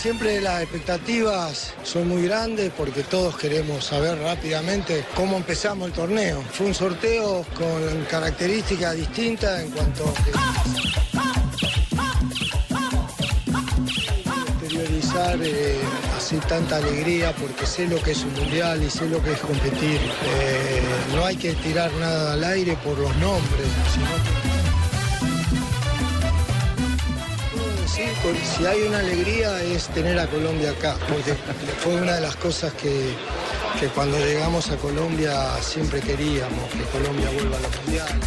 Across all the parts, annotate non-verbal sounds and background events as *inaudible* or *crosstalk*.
Siempre las expectativas son muy grandes porque todos queremos saber rápidamente cómo empezamos el torneo. Fue un sorteo con características distintas en cuanto a exteriorizar eh, así tanta alegría porque sé lo que es un mundial y sé lo que es competir. Eh, no hay que tirar nada al aire por los nombres, sino que Sí, si hay una alegría es tener a Colombia acá, porque fue una de las cosas que, que cuando llegamos a Colombia siempre queríamos, que Colombia vuelva a los mundiales.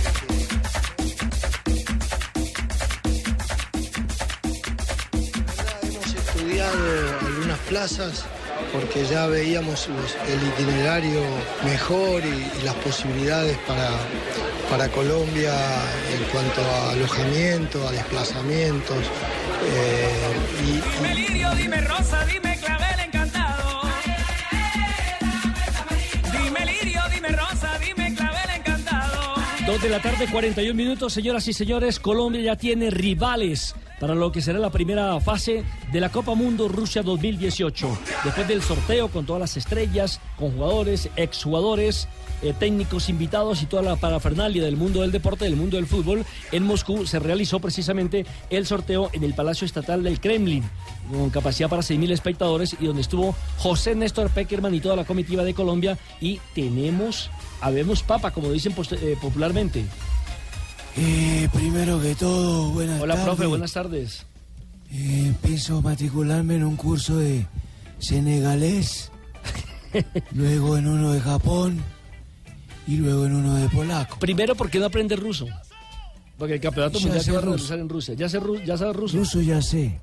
algunas plazas porque ya veíamos los- el itinerario mejor y, y las posibilidades para, para Colombia en cuanto a alojamiento, a desplazamientos. eh, y- y, Dime lirio, dime rosa, dime clavel encantado. Dime lirio, dime rosa, dime clavel encantado. Dos de la tarde, 41 minutos, señoras y señores. Colombia ya tiene rivales para lo que será la primera fase de la Copa Mundo Rusia 2018. Después del sorteo con todas las estrellas, con jugadores, exjugadores, eh, técnicos invitados y toda la parafernalia del mundo del deporte, del mundo del fútbol, en Moscú se realizó precisamente el sorteo en el Palacio Estatal del Kremlin, con capacidad para 6.000 espectadores y donde estuvo José Néstor Peckerman y toda la comitiva de Colombia. Y tenemos, habemos papa, como dicen eh, popularmente. Eh, primero que todo, buenas Hola, tardes. profe, buenas tardes. Eh, pienso matricularme en un curso de senegalés, *laughs* luego en uno de Japón y luego en uno de polaco. Primero, ¿por qué no aprende ruso? Porque el campeonato Ya mundial se va a ruso. realizar en Rusia. ¿Ya, sé ru- ya sabe ruso? Ruso ya sé.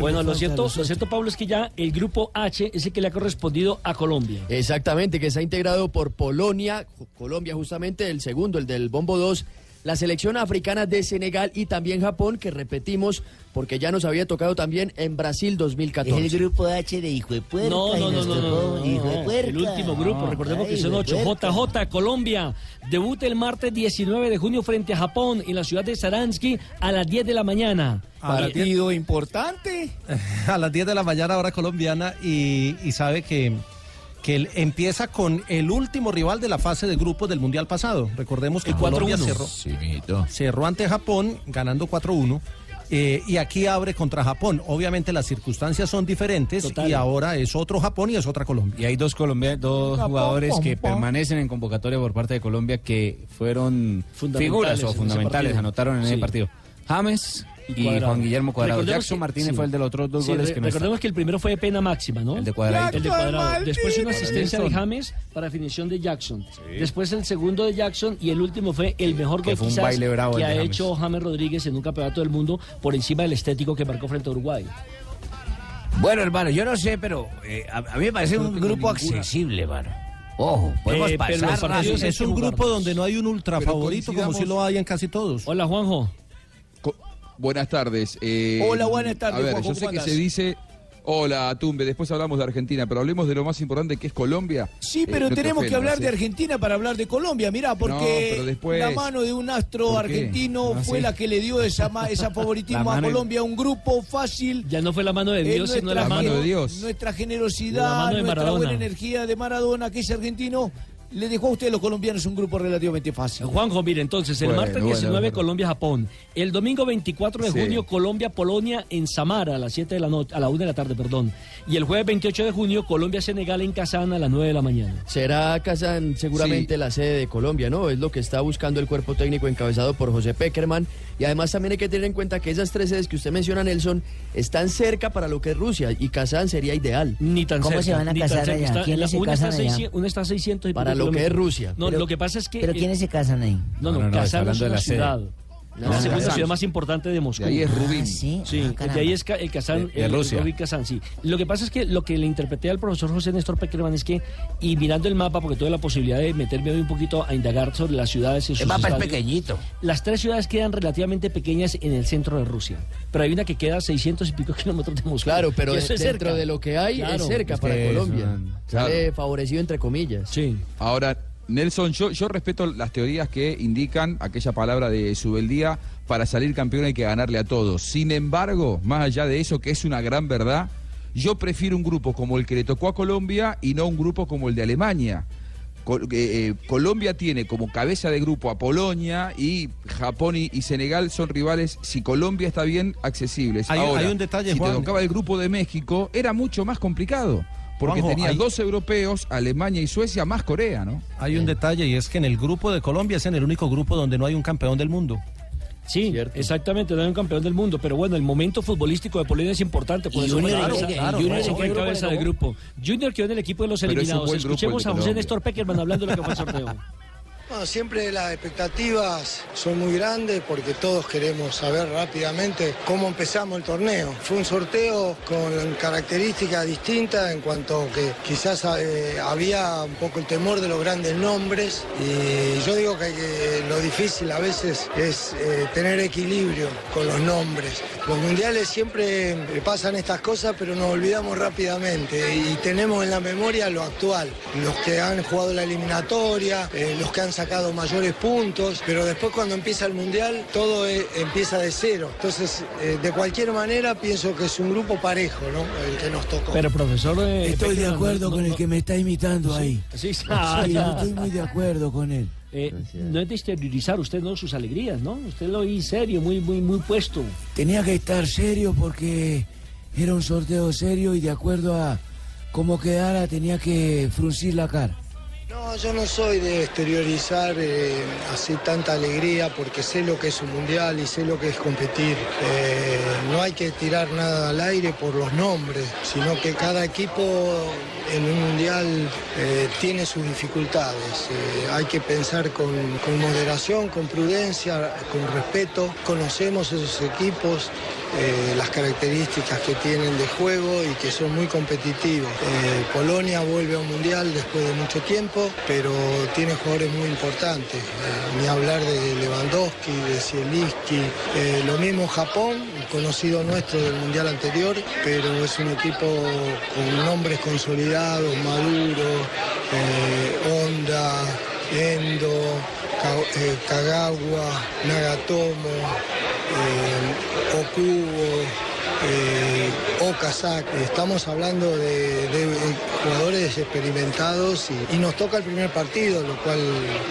Bueno, lo cierto, lo cierto, Pablo, es que ya el grupo H es el que le ha correspondido a Colombia. Exactamente, que está integrado por Polonia, Colombia justamente, el segundo, el del Bombo 2, la selección africana de Senegal y también Japón, que repetimos porque ya nos había tocado también en Brasil 2014. Es el grupo H de hijo de puerca. No, no, no, no, no, hijo de puerca. El último grupo, recordemos que son ocho. JJ Colombia debuta el martes 19 de junio frente a Japón en la ciudad de Saransky a las 10 de la mañana. Partido importante. *laughs* A las 10 de la mañana, hora colombiana, y, y sabe que, que él empieza con el último rival de la fase de grupos del Mundial pasado. Recordemos que El Colombia 4-1. cerró, cerró ante Japón, ganando 4-1. eh, y aquí abre contra Japón. Obviamente las circunstancias son diferentes Total. y ahora es otro Japón y es otra Colombia. Y hay dos colombianos, dos Japón, jugadores que pom, pom. permanecen en convocatoria por parte de Colombia que fueron figuras o ese fundamentales, anotaron en Sí. el partido. James y. Juan Guillermo Cuadrado. Recordemos Jackson que- Martínez sí. fue el de los otros dos Sí, goles re- que no recordemos que el primero fue de pena máxima, ¿no? El de Cuadrado. El de Cuadrado. Después una asistencia de. James para definición de Jackson. Después el segundo de Jackson y el último fue el mejor Que gol fue un quizás baile bravo que ha James. hecho James Rodríguez en un campeonato del mundo por encima del estético que marcó frente a Uruguay. Bueno, hermano, yo no sé, pero eh, a, a mí me parece no un grupo ninguna. accesible, hermano. Ojo, podemos Eh, pasar. Es un grupo donde no hay un ultra Pero favorito como si lo hay en casi todos. Hola, Juanjo. Buenas tardes. eh, Hola, buenas tardes, A ver, Juanjo, yo sé ¿cómo que se dice. Hola, Tumbe, después hablamos de Argentina, pero hablemos de lo más importante que es Colombia. Sí, Eh, pero te tenemos que hablar de eh. Argentina para hablar de Colombia, mirá, porque después- la mano de un astro argentino No, fue sí. la que le dio esa, ma- esa *laughs* favoritismo a de- Colombia, un grupo fácil. Ya no fue la mano de Eh, Dios, sino la mano de Dios. Nuestra La generosidad, mano de nuestra buena energía de Maradona, que es argentino, le dejó a ustedes los colombianos un grupo relativamente fácil. Juanjo, mire, entonces, el Bueno, martes bueno, 19, bueno. Colombia-Japón. El domingo 24 de Sí. junio, Colombia-Polonia en Samara a las 7 de la noche, a la 1 de la tarde, perdón. Y el jueves 28 de junio, Colombia-Senegal en Kazán a las 9 de la mañana. Será Kazán seguramente la sede de Colombia, ¿no? Es lo que está buscando el cuerpo técnico encabezado por José Peckerman. Y además también hay que tener en cuenta que esas tres sedes que usted menciona, Nelson, están cerca para lo que es Rusia y Kazán sería ideal. Ni tan ¿Cómo cerca, se van a ni tan casar cerca. allá? Está- ¿Quiénes la- se una, está casan allá? 600, una está a 600 y Para lo que es. Rusia. No, Pero- lo que pasa es que... ¿Pero eh, quiénes se casan ahí? No, no, No, no, Kazán es una la sede. La segunda Kazán. ciudad más importante de Moscú. De ahí es Rubín. Ah, sí. Sí, Ah, de ahí es el Kazán, De- de el, Rusia. Rubín Kazán, sí. Lo que pasa es que lo que le interpreté al profesor José Néstor Peckerman es que, y mirando el mapa, porque tuve la posibilidad de meterme hoy un poquito a indagar sobre las ciudades y sus El mapa es pequeñito. Las tres ciudades quedan relativamente pequeñas en el centro de Rusia, pero hay una que queda a 600 y pico *laughs* kilómetros de Moscú. Claro, pero eso es dentro cerca. de lo que hay Claro. es cerca Es para Colombia. Sale Claro. favorecido entre comillas. Sí. Ahora, Nelson, yo, yo respeto las teorías que indican aquella palabra de Subeldía, para salir campeón hay que ganarle a todos. Sin embargo, más allá de eso, que es una gran verdad, yo prefiero un grupo como el que le tocó a Colombia y no un grupo como el de Alemania. Col- eh, eh, Colombia tiene como cabeza de grupo a Polonia y Japón y, y Senegal son rivales, si Colombia está bien, accesibles. Hay- Ahora, hay un detalle, si Juan. te tocaba el grupo de México, era mucho más complicado. Porque Juanjo, tenía hay- dos europeos, Alemania y Suecia, más Corea, ¿no? Hay un detalle y es que en el grupo de Colombia es en el único grupo donde no hay un campeón del mundo. Sí, exactamente, no hay un campeón del mundo, pero bueno, el momento futbolístico de Polonia es importante, por ¿Y eso Junior en claro, claro, Junior eso en cabeza le de tocó? grupo. Junior quedó en el equipo de los eliminados. Escuchemos a José. Néstor Peckerman hablando de lo que fue el sorteo. *laughs* Siempre las expectativas son muy grandes porque todos queremos saber rápidamente cómo empezamos el torneo. Fue un sorteo con características distintas en cuanto que quizás eh, había un poco el temor de los grandes nombres y yo digo que, lo difícil a veces es eh, tener equilibrio con los nombres. Los mundiales siempre pasan estas cosas pero nos olvidamos rápidamente y tenemos en la memoria lo actual, los que han jugado la eliminatoria, eh, los que han sacado mayores puntos, pero después cuando empieza el mundial todo eh, empieza de cero. Entonces, eh, de cualquier manera pienso que es un grupo parejo, ¿no? El que nos tocó. Pero profesor... eh, Estoy de acuerdo no- con el que me está imitando ahí. Sí, Sí, ah, estoy muy de acuerdo con él. Eh, no es de exteriorizar usted no sus alegrías, ¿no? Usted lo vi serio, muy, muy, muy puesto. Tenía que estar serio porque era un sorteo serio y de acuerdo a cómo quedara tenía que fruncir la cara. No, yo no soy de exteriorizar eh, así tanta alegría porque sé lo que es un mundial y sé lo que es competir. Eh, no hay que tirar nada al aire por los nombres, sino que cada equipo en un mundial eh, tiene sus dificultades. Hay que pensar con moderación, con prudencia, con respeto. Conocemos esos equipos, eh, las características que tienen de juego y que son muy competitivos. Eh, Polonia vuelve a un mundial después de mucho tiempo, pero tiene jugadores muy importantes. Eh, ni hablar de Lewandowski, de Zielinski. Lo mismo Japón, conocido nuestro del mundial anterior, pero es un equipo con nombres consolidados, Maduro, Honda, Endo, eh, Kagawa, Nagatomo, eh, Okubo, eh, Okazaki. Estamos hablando de, de jugadores experimentados y, y nos toca el primer partido, lo cual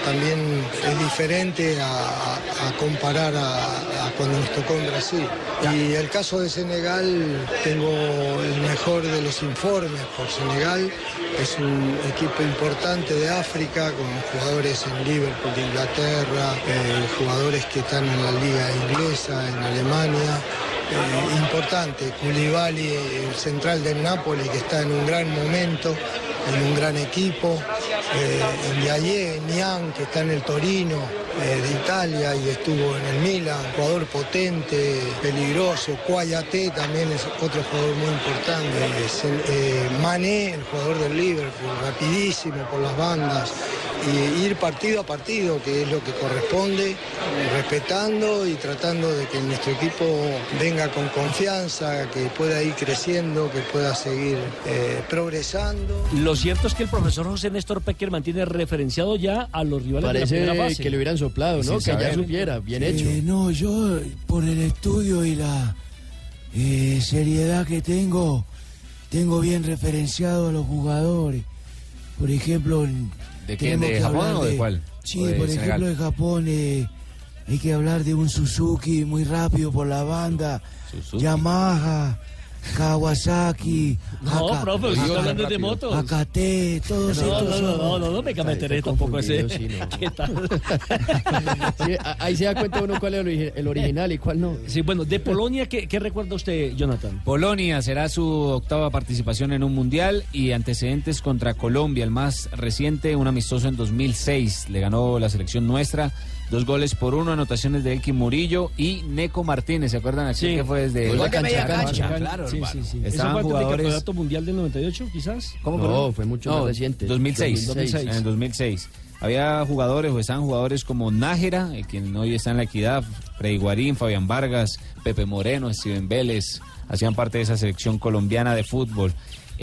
también es diferente a, a comparar a, a cuando nos tocó en Brasil. Y el caso de Senegal, tengo el mejor de los informes por Senegal. Es un equipo importante de África con jugadores en Liverpool de Inglaterra, eh, jugadores que están en la liga inglesa, en Alemania. Importante, Koulibaly, el central del Napoli, que está en un gran momento, en un gran equipo. Eh, Ndiaye, Niang, que está en el Torino eh, de Italia y estuvo en el Milan, jugador potente, peligroso. Cuayate también es otro jugador muy importante. Es el, eh, Mané, el jugador del Liverpool, rapidísimo por las bandas. Y ir partido a partido, que es lo que corresponde, respetando y tratando de que nuestro equipo venga con confianza, que pueda ir creciendo, que pueda seguir eh, progresando. Cierto es que el profesor José Néstor Peckerman tiene referenciado ya a los rivales de la Parece primera fase. que le hubieran soplado, ¿no? Que ya supiera, bien Eh, hecho. no, yo por el estudio y la eh, seriedad que tengo, tengo bien referenciado a los jugadores. Por ejemplo, ¿De quién? tenemos ¿De que Japón hablar o de cuál? Sí, ¿O de por Senegal? ejemplo, de Japón eh, hay que hablar de un Suzuki muy rápido por la banda, Yamaha, Kawasaki, No, Aka- profe, usted está hablando de motos. Akate, todos No, estos no, no, no, no, no me meteré tampoco ese. *laughs* ¿Qué tal? Sí, ahí se da cuenta uno cuál es el original y cuál no. Sí, bueno, de Polonia, ¿qué, qué recuerda usted, Jonathan? Polonia será su octava participación en un mundial y antecedentes contra Colombia, el más reciente, un amistoso en 2006. Le ganó la selección nuestra, dos goles por uno, anotaciones de Elkin Murillo y Neco Martínez. ¿Se acuerdan aquí Sí. que fue desde la cancha? claro, Sí, sí, sí. ¿Eso Estaban del jugadores. campeonato mundial del 98, quizás? ¿Cómo, No, perdón? fue mucho No, más reciente. 2006. 2006. En el 2006. Había jugadores, o estaban jugadores como Nájera, el quien hoy está en la equidad, Freddy Guarín, Fabián Vargas, Pepe Moreno, Steven Vélez, hacían parte de esa selección colombiana de fútbol.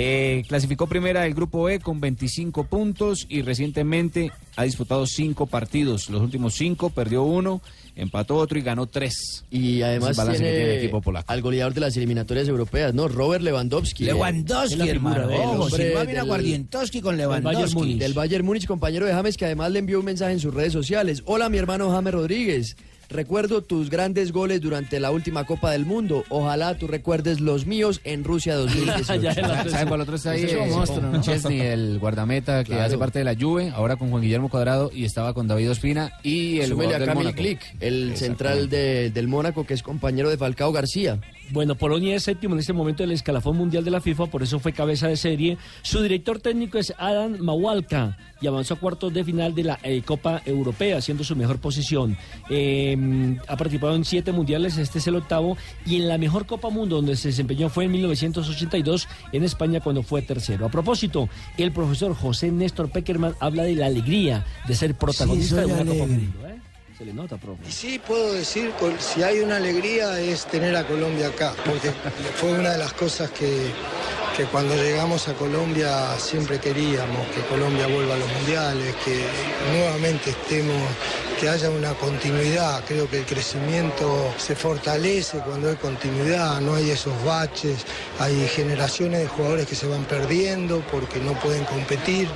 Eh, clasificó primera del grupo E con 25 puntos y recientemente ha disputado cinco partidos. Los últimos cinco perdió uno, empató otro y ganó tres. Y además tiene, que tiene el equipo polaco. al goleador de las eliminatorias europeas, ¿no? Robert Lewandowski. Lewandowski, figura hermano. Ojo, Silva mira del- Guardientowski con Lewandowski. Del Bayern Múnich, compañero de James, que además le envió un mensaje en sus redes sociales. Hola, mi hermano James Rodríguez. Recuerdo tus grandes goles durante la última Copa del Mundo. Ojalá tú recuerdes los míos en Rusia *laughs* 2018. Ya, el otro ¿Saben cuál otro está ahí? Es Eh, monstruo, ¿no? Chesney, el *laughs* guardameta que Claro. hace parte de la Juve, ahora con Juan Guillermo Cuadrado y estaba con David Ospina y el Súmele jugador a del Kamil Mónaco. Glik, el central de- del Mónaco, que es compañero de Falcao García. Bueno, Polonia es séptimo en este momento del escalafón mundial de la FIFA, por eso fue cabeza de serie. Su director técnico es Adam Mawalka y avanzó a cuartos de final de la eh, Copa Europea, siendo su mejor posición. Eh, ha participado en siete mundiales, este es el octavo, y en la mejor Copa Mundo donde se desempeñó fue en 1982 en España cuando fue tercero. A propósito, el profesor José Néstor Peckerman habla de la alegría de ser protagonista de una Copa. Mundo. ¿eh? Le nota, profe. Y sí, puedo decir, si hay una alegría es tener a Colombia acá, porque fue una de las cosas que, que cuando llegamos a Colombia siempre queríamos, que Colombia vuelva a los mundiales, que nuevamente estemos, que haya una continuidad. Creo que el crecimiento se fortalece cuando hay continuidad, no hay esos baches, hay generaciones de jugadores que se van perdiendo porque no pueden competir.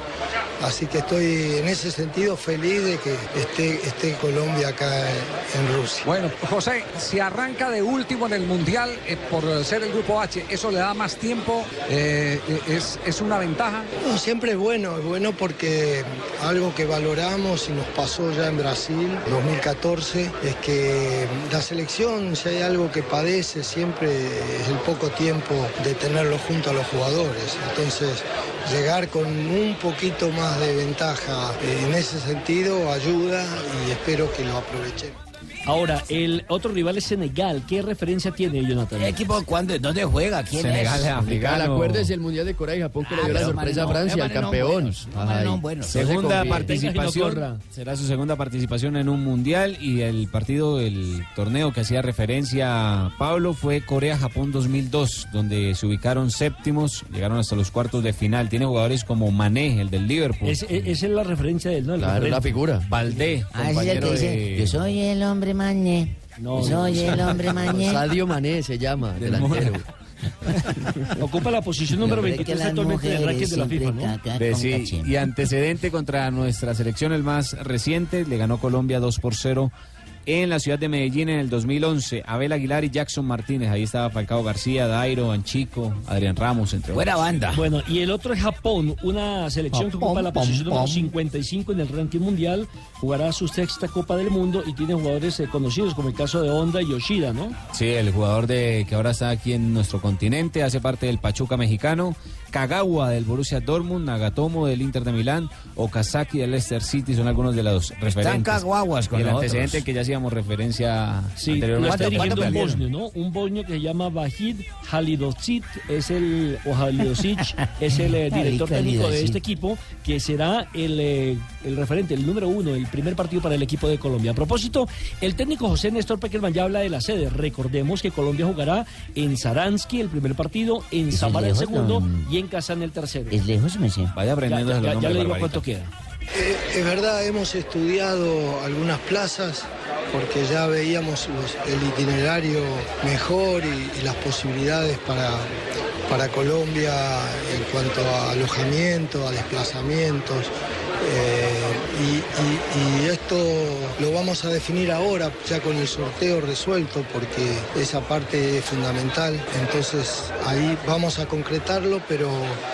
Así que estoy en ese sentido feliz de que esté, esté Colombia acá en Rusia. Bueno, José, si arranca de último en el Mundial eh, por ser el Grupo H, ¿eso le da más tiempo? Eh, eh, es, ¿Es una ventaja? No, siempre es bueno, es bueno porque algo que valoramos y nos pasó ya en Brasil 2014 es que la selección, si hay algo que padece siempre es el poco tiempo de tenerlo junto a los jugadores. Entonces, llegar con un poquito más de ventaja eh, en ese sentido ayuda y espero que lo aprovechemos. Ahora, el otro rival es Senegal. ¿Qué referencia tiene, Jonathan? ¿Qué equipo cuándo? ¿Dónde juega? ¿Quién Senegal es? es africano. Acuérdese el Mundial de Corea y Japón que le Ah, dio la sorpresa a Francia, al no, campeón. buenos. No, mano, no, buenos. se Segunda participación, será su segunda participación en un mundial y el partido, el torneo que hacía referencia a Pablo fue Corea-Japón 2002, donde se ubicaron séptimos, llegaron hasta los cuartos de final. Tiene jugadores como Mané, el del Liverpool. Es- es- esa es la referencia del ¿no? El Claro, la figura. Valdé, Ah, es el que dice, de... yo soy el hombre mañé. No, soy el hombre *laughs* mañé. Sadio Mané se llama, Del delantero. *laughs* Ocupa la posición número Hombre, que 23 las actualmente en el ranking de la FIFA, ¿no? De- sí, y antecedente contra nuestra selección, el más reciente, le ganó Colombia 2 por 0 en la ciudad de Medellín en el 2011. Abel Aguilar y Jackson Martínez, ahí estaba Falcao García, Dairo, Anchico, Adrián Ramos, entre Buena otros. banda. Bueno, y el otro es Japón, una selección que ocupa la Pom, posición pom, número pom. 55 en el ranking mundial, jugará su sexta Copa del Mundo y tiene jugadores eh, conocidos como el caso de Honda y Yoshida, ¿no? Sí, el jugador de que ahora está aquí en nuestro continente, hace parte del Pachuca mexicano, Kagawa del Borussia Dortmund, Nagatomo del Inter de Milán, Okazaki del Leicester City, son algunos de los referentes. caguaguas con Y el antecedente que ya hacíamos referencia Sí, lo anteriormente. está dirigiendo un bosnio, ¿no? Un bosnio que se llama Vahid Halidocic, es el, o Halidocic, *laughs* es el eh, director técnico de este equipo, que será el, eh, el referente, el número uno, el primer partido para el equipo de Colombia. A propósito, el técnico José Néstor Peckerman ya habla de la sede. Recordemos que Colombia jugará en Saransky el primer partido, en es Samara el segundo don- y en Kazán el tercero. ¿Es lejos, me sé? Vaya Ya, aprendiendo ya- ya- ya nombres, le digo Barbarita. cuánto queda. Eh, es verdad, hemos estudiado algunas plazas porque ya veíamos el itinerario mejor y, las posibilidades para, para Colombia en cuanto a alojamiento, a desplazamientos. Eh, y, esto lo vamos a definir ahora, ya con el sorteo resuelto, porque esa parte es fundamental. Entonces ahí vamos a concretarlo, pero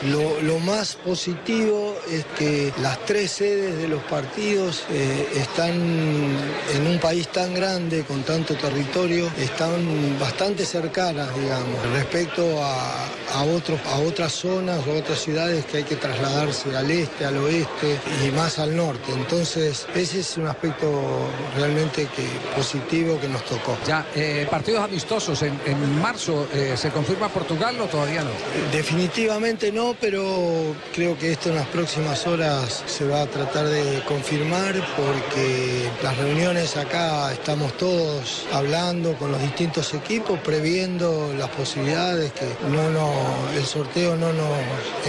lo, más positivo es que las tres sedes de los partidos eh, están en un país tan grande, con tanto territorio, están bastante cercanas, digamos, respecto a, a, otros, a otras zonas o otras ciudades que hay que trasladarse al este, al oeste y más al norte. Entonces, ese es un aspecto realmente que, positivo que nos tocó. Ya, eh, partidos amistosos en, en marzo, eh, ¿se confirma Portugal o todavía no? Definitivamente no, pero creo que esto en las próximas horas se va a tratar de confirmar porque las reuniones acá estamos todos hablando con los distintos equipos, previendo las posibilidades que no, no, el sorteo no nos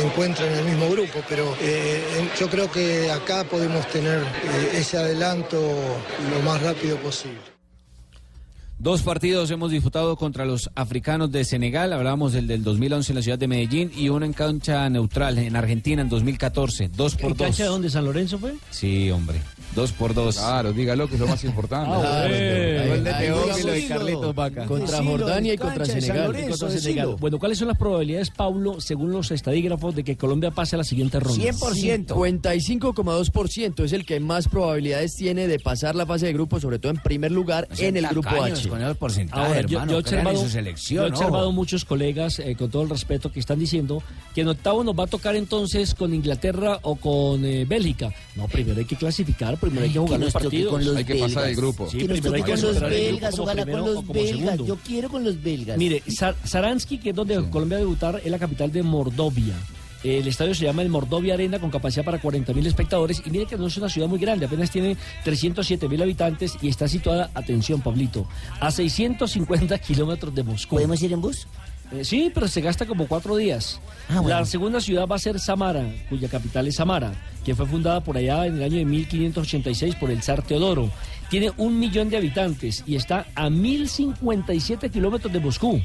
encuentra en el mismo grupo, pero eh, yo creo que acá podemos tener ese adelanto lo más rápido posible. Dos partidos hemos disputado contra los africanos de Senegal, hablábamos del del 2011 en la ciudad de Medellín y uno en cancha neutral en Argentina en 2014, dos por ¿En dos. cancha de dónde? ¿San Lorenzo fue? Sí, hombre, dos por dos. Claro, dígalo que es lo más importante. Ah, bueno. Gol de Teófilo y Carlitos Vaca. Contra Decilo, Jordania y contra Senegal. Lorenzo, Contra. Senegal. Bueno, ¿cuáles son las probabilidades, Paulo, según los estadígrafos, de que Colombia pase a la siguiente ronda? 55,2% es el que más probabilidades tiene de pasar la fase de grupo, sobre todo en primer lugar en el grupo H. con esos porcentajes, Ahora, yo, hermano, yo en observado, su selección, yo he observado ojo. muchos colegas, eh, con todo el respeto, que están diciendo que en octavo nos va a tocar entonces con Inglaterra o con eh, Bélgica. No, primero hay que clasificar, primero hay que jugar que los partidos. con los Hay que pasar el grupo. Sí, que nos primero hay toque que con los belgas, ojalá con los belgas. segundo. Yo quiero con los belgas. Mire, Sar- Saransky, que es donde Colombia va a debutar, es la capital de Mordovia. El estadio se llama el Mordovia Arena con capacidad para 40 mil espectadores y mire que no es una ciudad muy grande, apenas tiene 307 mil habitantes y está situada, atención Pablito, a 650 kilómetros de Moscú. ¿Podemos ir en bus? Eh, sí, pero se gasta como cuatro días. Ah, bueno. La segunda ciudad va a ser Samara, cuya capital es Samara, que fue fundada por allá en el año de 1586 por el zar Teodoro. Tiene un millón de habitantes y está a 1057 kilómetros de Moscú.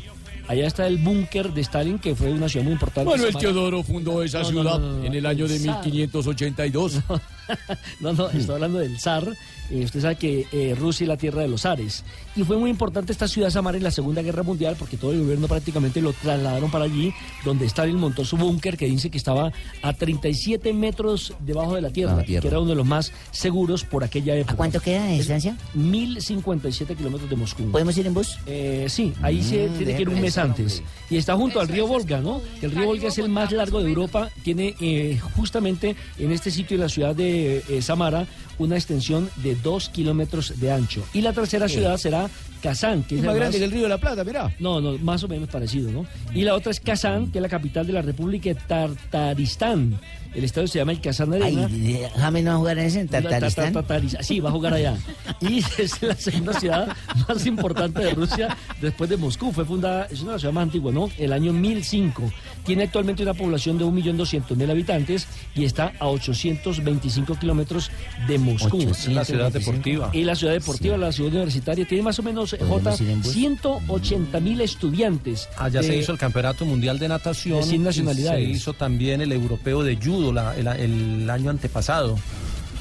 Allá está el búnker de Stalin, que fue una ciudad muy importante. Manuel. Teodoro fundó esa No, ciudad no, no, no, en el año de el zar. 1582. *laughs* No, no, estoy hablando del zar. Eh, usted sabe que eh, Rusia es la tierra de los zares. Y fue muy importante esta ciudad Samara en la Segunda Guerra Mundial porque todo el gobierno prácticamente lo trasladaron para allí, donde Stalin montó su búnker que dice que estaba a 37 metros debajo de la tierra, tierra. que era uno de los más seguros por aquella época. ¿A cuánto queda de distancia? 1057 kilómetros de Moscú. ¿Podemos ir en bus? Eh, sí, ahí se Mm, tiene que ir un mes antes. Y está junto al río Volga, ¿no? Que el río Volga es el más largo de Europa. Tiene eh, justamente en este sitio, en la ciudad de eh, Samara, una extensión de dos kilómetros de ancho. Y la tercera ciudad será Kazán, que es, Es más la grande que el Río de la Plata, mirá. No, no, más o menos parecido, ¿no? Y la otra es Kazán, que es la capital de la República de Tartaristán. El estadio se llama el Kazán Arena. Ay, James no va a jugar en ese, en Tartaristán. Ta- ta- Tartaris- Sí, va a jugar allá. Y *laughs* es la segunda ciudad más importante de Rusia después de Moscú. Fue fundada, es una ciudades más antiguas, ¿no? El año 1005. Tiene actualmente una población de 1.200.000 habitantes y está a 825 kilómetros de Moscú. 825. La ciudad deportiva. Y la ciudad deportiva, la ciudad universitaria, tiene más o menos, J, Podemos ir en bus. 180.000 estudiantes. Allá se de- hizo el Campeonato Mundial de Natación. de 100 y nacionalidades. Se hizo también el Europeo de Judo la- el, el año antepasado.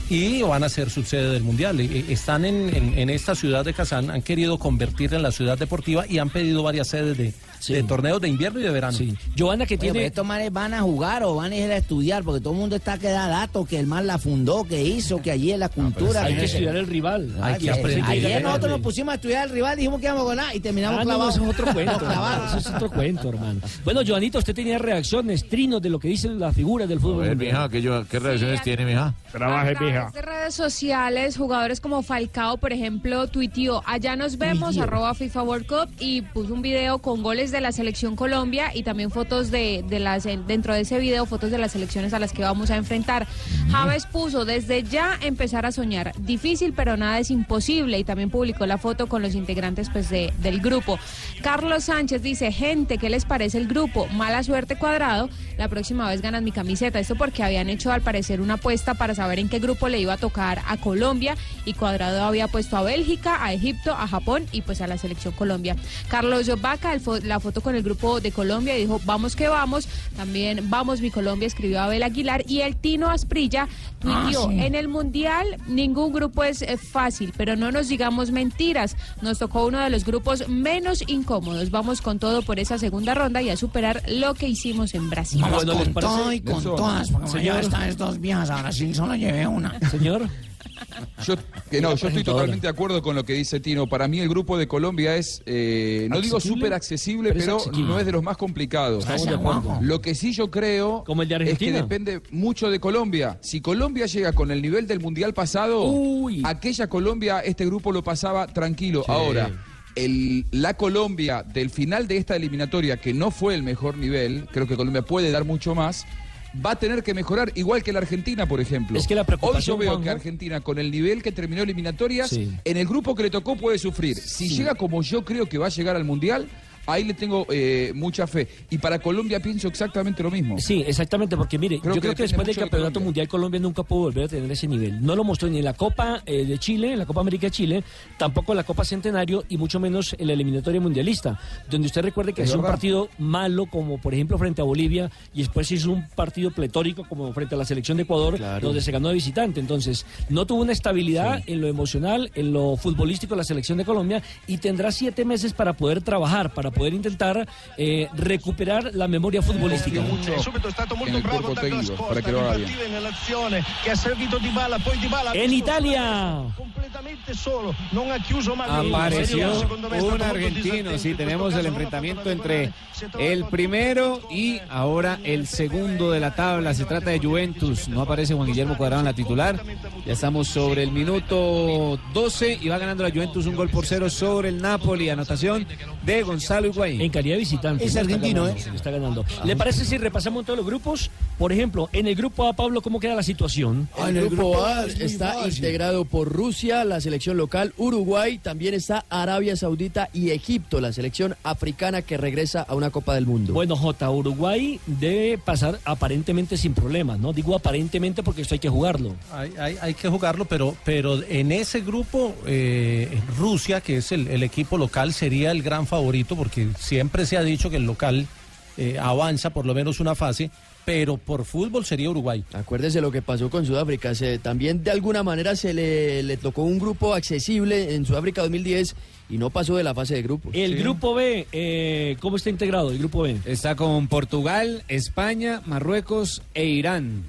Y van a ser subsede del Mundial. E- e- Están en, en- en esta ciudad de Kazán, han querido convertirla en la ciudad deportiva y han pedido varias sedes de, de torneos de invierno y de verano. Giovanna, que Oye, pero estos manes van a jugar o van a ir a estudiar, porque todo el mundo está que da datos, que el man la fundó, que hizo, que allí es la cultura. hay que no estudiar el rival. Hay que aprender. Ayer nosotros nos pusimos a estudiar el rival, dijimos que íbamos a ganar y terminamos Ah, no, clavados. eso es otro cuento. *laughs* Eso es otro cuento, hermano. Bueno, Joanito, usted tenía reacciones, trinos de lo que dicen las figuras del fútbol. A ver, mija, ¿qué, yo, ¿qué reacciones tiene, mija? A través de redes sociales, jugadores como Falcao, por ejemplo, tuiteó, allá nos vemos, arroba FIFA World Cup, y puso un video con goles de la selección Colombia y también fotos de, de las, dentro de ese video, fotos de las selecciones a las que vamos a enfrentar. Javes puso, desde ya empezar a soñar, difícil, pero nada es imposible, y también publicó la foto con los integrantes pues, de- del grupo. Carlos Sánchez dice, gente, ¿qué les parece el grupo? Mala suerte cuadrado. la próxima vez ganas mi camiseta. Esto porque habían hecho al parecer una apuesta para saber en qué grupo le iba a tocar a Colombia y Cuadrado había puesto a Bélgica, a Egipto, a Japón y pues a la selección Colombia. Carlos fo- la foto con el grupo de Colombia, dijo vamos que vamos. También vamos mi Colombia, escribió Abel Aguilar y el Tino Asprilla tuiteó, Ah, sí. en el Mundial ningún grupo es eh, fácil, pero no nos digamos mentiras. Nos tocó uno de los grupos menos incómodos. Vamos con todo por esa segunda ronda y a superar lo que hicimos en Brasil. Vamos con todo y con todas, porque Señor. ya estas dos viejas a Brasil solo llevé una. Señor. Yo, que no, yo estoy totalmente de acuerdo con lo que dice Tino. Para mí el grupo de Colombia es, eh, no digo súper accesible, Pero es pero asequible. no es de los más complicados. Lo que sí yo creo Como el de es que depende mucho de Colombia. Si Colombia llega con el nivel del Mundial pasado, aquella Colombia, este grupo lo pasaba tranquilo. Ahora, el, la Colombia del final de esta eliminatoria, que no fue el mejor nivel, creo que Colombia puede dar mucho más, va a tener que mejorar, igual que la Argentina, por ejemplo. Es que la Hoy yo preocupación, veo Juanjo- que Argentina, con el nivel que terminó eliminatorias, Sí. en el grupo que le tocó puede sufrir. Si llega como yo creo que va a llegar al Mundial, ahí le tengo eh, mucha fe. Y para Colombia pienso exactamente lo mismo. Sí, exactamente, porque mire, Creo yo que creo que después del de Campeonato Colombia. Mundial Colombia nunca pudo volver a tener ese nivel. No lo mostró ni en la Copa eh, de Chile, en la Copa América de Chile, tampoco en la Copa Centenario y mucho menos en la eliminatoria mundialista, donde usted recuerde que Es hizo un partido malo como por ejemplo frente a Bolivia y después hizo un partido pletórico como frente a la selección de Ecuador, donde se ganó de visitante. Entonces, no tuvo una estabilidad en lo emocional, en lo futbolístico la selección de Colombia y tendrá siete meses para poder trabajar, para poder intentar eh, recuperar la memoria futbolística. Nell'azione che ha servito Di Bala, poi Di Bala visto Italia. completamente solo, non ha chiuso mai Apareció è un argentino, sí, tenemos el enfrentamiento entre el primero y ahora el segundo de la tabla. Se trata de Juventus, no aparece Juan Guillermo Cuadrado en la titular. Ya estamos sobre el minuto 12 y va ganando la Juventus un gol por cero sobre el Napoli. Anotación de Gonzalo Higuaín. En calidad de visitante. Es argentino, ganando, ¿eh? Está ganando. ¿Le parece si repasamos todos los grupos? Por ejemplo, en el grupo A, Pablo, ¿cómo queda la situación? En el grupo A está integrado por Rusia, la selección local, Uruguay, también está Arabia Saudita y Egipto, la selección africana que regresa a una Copa del Mundo. Bueno, J, Uruguay debe pasar aparentemente sin problemas, ¿no? Digo aparentemente porque esto hay que jugarlo. Hay, hay- hay que jugarlo, pero, pero en ese grupo, eh, Rusia, que es el, el equipo local, sería el gran favorito, porque siempre se ha dicho que el local eh, avanza por lo menos una fase, pero por fútbol sería Uruguay. Acuérdese lo que pasó con Sudáfrica. Se, también de alguna manera se le, le tocó un grupo accesible en Sudáfrica 2010 y no pasó de la fase de grupos. El grupo B, eh, ¿cómo está integrado el grupo B? Está con Portugal, España, Marruecos e Irán.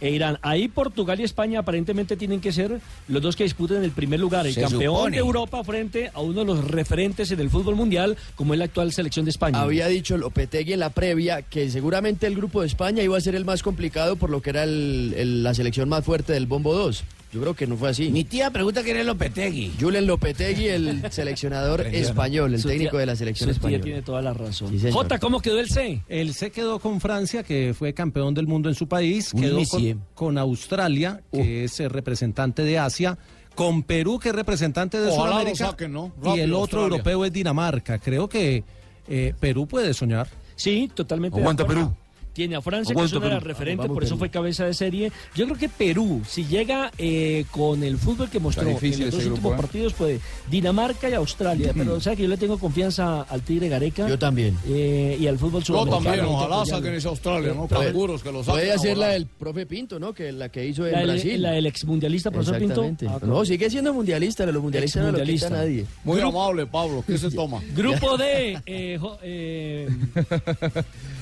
E Irán. Ahí Portugal y España aparentemente tienen que ser los dos que disputen el primer lugar, el Se campeón supone. de Europa frente a uno de los referentes en el fútbol mundial, como es la actual selección de España. Había dicho Lopetegui en la previa que seguramente el grupo de España iba a ser el más complicado por lo que era el- el- la selección más fuerte del Bombo 2. Yo creo que no fue así. Mi tía pregunta quién es Lopetegui. Julen Lopetegui, el *laughs* seleccionador español, el Su técnico tía- de la selección su tía española. tiene toda la razón. Sí, señor. J, ¿cómo quedó el C? El C quedó con Francia, que fue campeón del mundo en su país, Un quedó con, con Australia, que es representante de Asia, con Perú, que es representante de Ojalá lo Sudamérica, saquen, ¿no? y el otro Australia. europeo es Dinamarca. Creo que eh, Perú puede soñar. Sí, totalmente. Aguanta. Perú. Tiene a Francia, que es una de las referentes, por eso Perú. fue cabeza de serie. Yo creo que Perú, si llega eh, con el fútbol que mostró en los dos grupo, últimos ¿eh? partidos, puede Dinamarca y Australia. *clears throat* Pero o sea que yo le tengo confianza al Tigre Gareca. Yo también. eh, y al fútbol Yo sudamericano. también, Hay que ojalá saquen esa Australia, ¿no? Puede- Canguros que lo saquen. Puede hacer la del profe Pinto, ¿no? Que la que hizo en La del, Brasil. la del exmundialista, profesor Pinto. Ah, no, sigue siendo mundialista, los mundialistas no lo quita nadie. Muy amable, Pablo. ¿Qué se *laughs* toma? Grupo D, *laughs* eh, jo- eh, *laughs*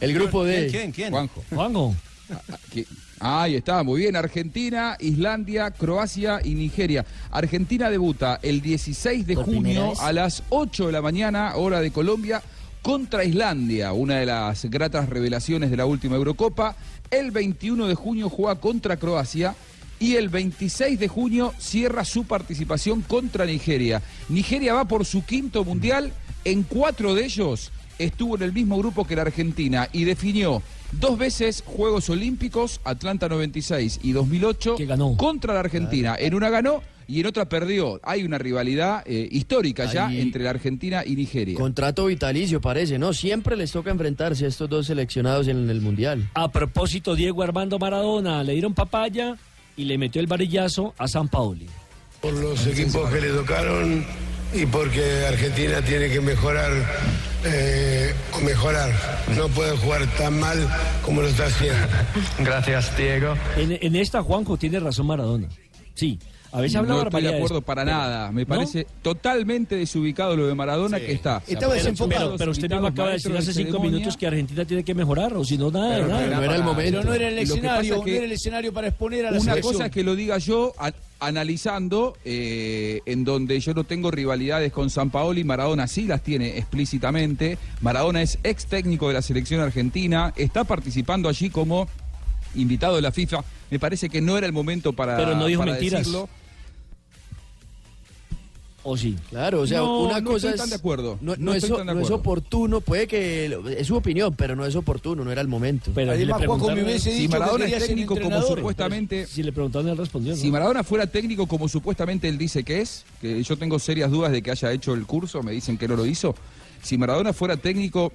El grupo de ¿Quién? ¿Quién? Juanjo. Juanjo. Aquí- Ahí está, muy bien. Argentina, Islandia, Croacia y Nigeria. Argentina debuta el 16 de ¿Por primera junio a las 8 de la mañana, hora de Colombia, contra Islandia, una de las gratas revelaciones de la última Eurocopa. El 21 de junio juega contra Croacia. Y el 26 de junio cierra su participación contra Nigeria. Nigeria va por su quinto mundial. En cuatro de ellos estuvo en el mismo grupo que la Argentina y definió dos veces Juegos Olímpicos, Atlanta 96 y 2008, Que ganó. contra la Argentina. En una ganó y en otra perdió. Hay una rivalidad eh, histórica ya Ahí- entre la Argentina y Nigeria. Contrato vitalicio parece, ¿no? Siempre les toca enfrentarse a estos dos seleccionados en el Mundial. A propósito, Diego Armando Maradona le dieron papaya y le metió el varillazo a San Paoli. por los equipos que le tocaron y porque Argentina tiene que mejorar eh, o mejorar. No puede jugar tan mal como lo está haciendo. *laughs* Gracias, Diego. En, en esta, Juanjo, tiene razón Maradona. Sí, a veces habla no estoy de acuerdo para Pero- nada. Me ¿No? parece totalmente desubicado lo de Maradona que está. Pero, pero, pero usted mismo acaba de decir hace cinco minutos que Argentina tiene que mejorar, o si no, nada, Pero nada. no era el momento. Pero no era el escenario, pasa es que no era el escenario para exponer a la Una selección. cosa es que lo diga yo a- analizando eh, en donde yo no tengo rivalidades con San Paoli, Maradona sí las tiene explícitamente. Maradona es ex técnico de la selección argentina, está participando allí como invitado de la FIFA. Me parece que no era el momento para, Pero no dijo para mentiras. decirlo. ¿O sí? Claro, o sea, No, una no cosa estoy es... tan de acuerdo. No, No no es, tan de no es acuerdo. oportuno, puede que... lo- Es su opinión, pero no es oportuno, no era el momento. Pero si le preguntaron- si Maradona es técnico como supuestamente Si le preguntaron, él respondió. ¿no? Si Maradona fuera técnico como supuestamente él dice que es, que yo tengo serias dudas de que haya hecho el curso, me dicen que no lo hizo. Si Maradona fuera técnico,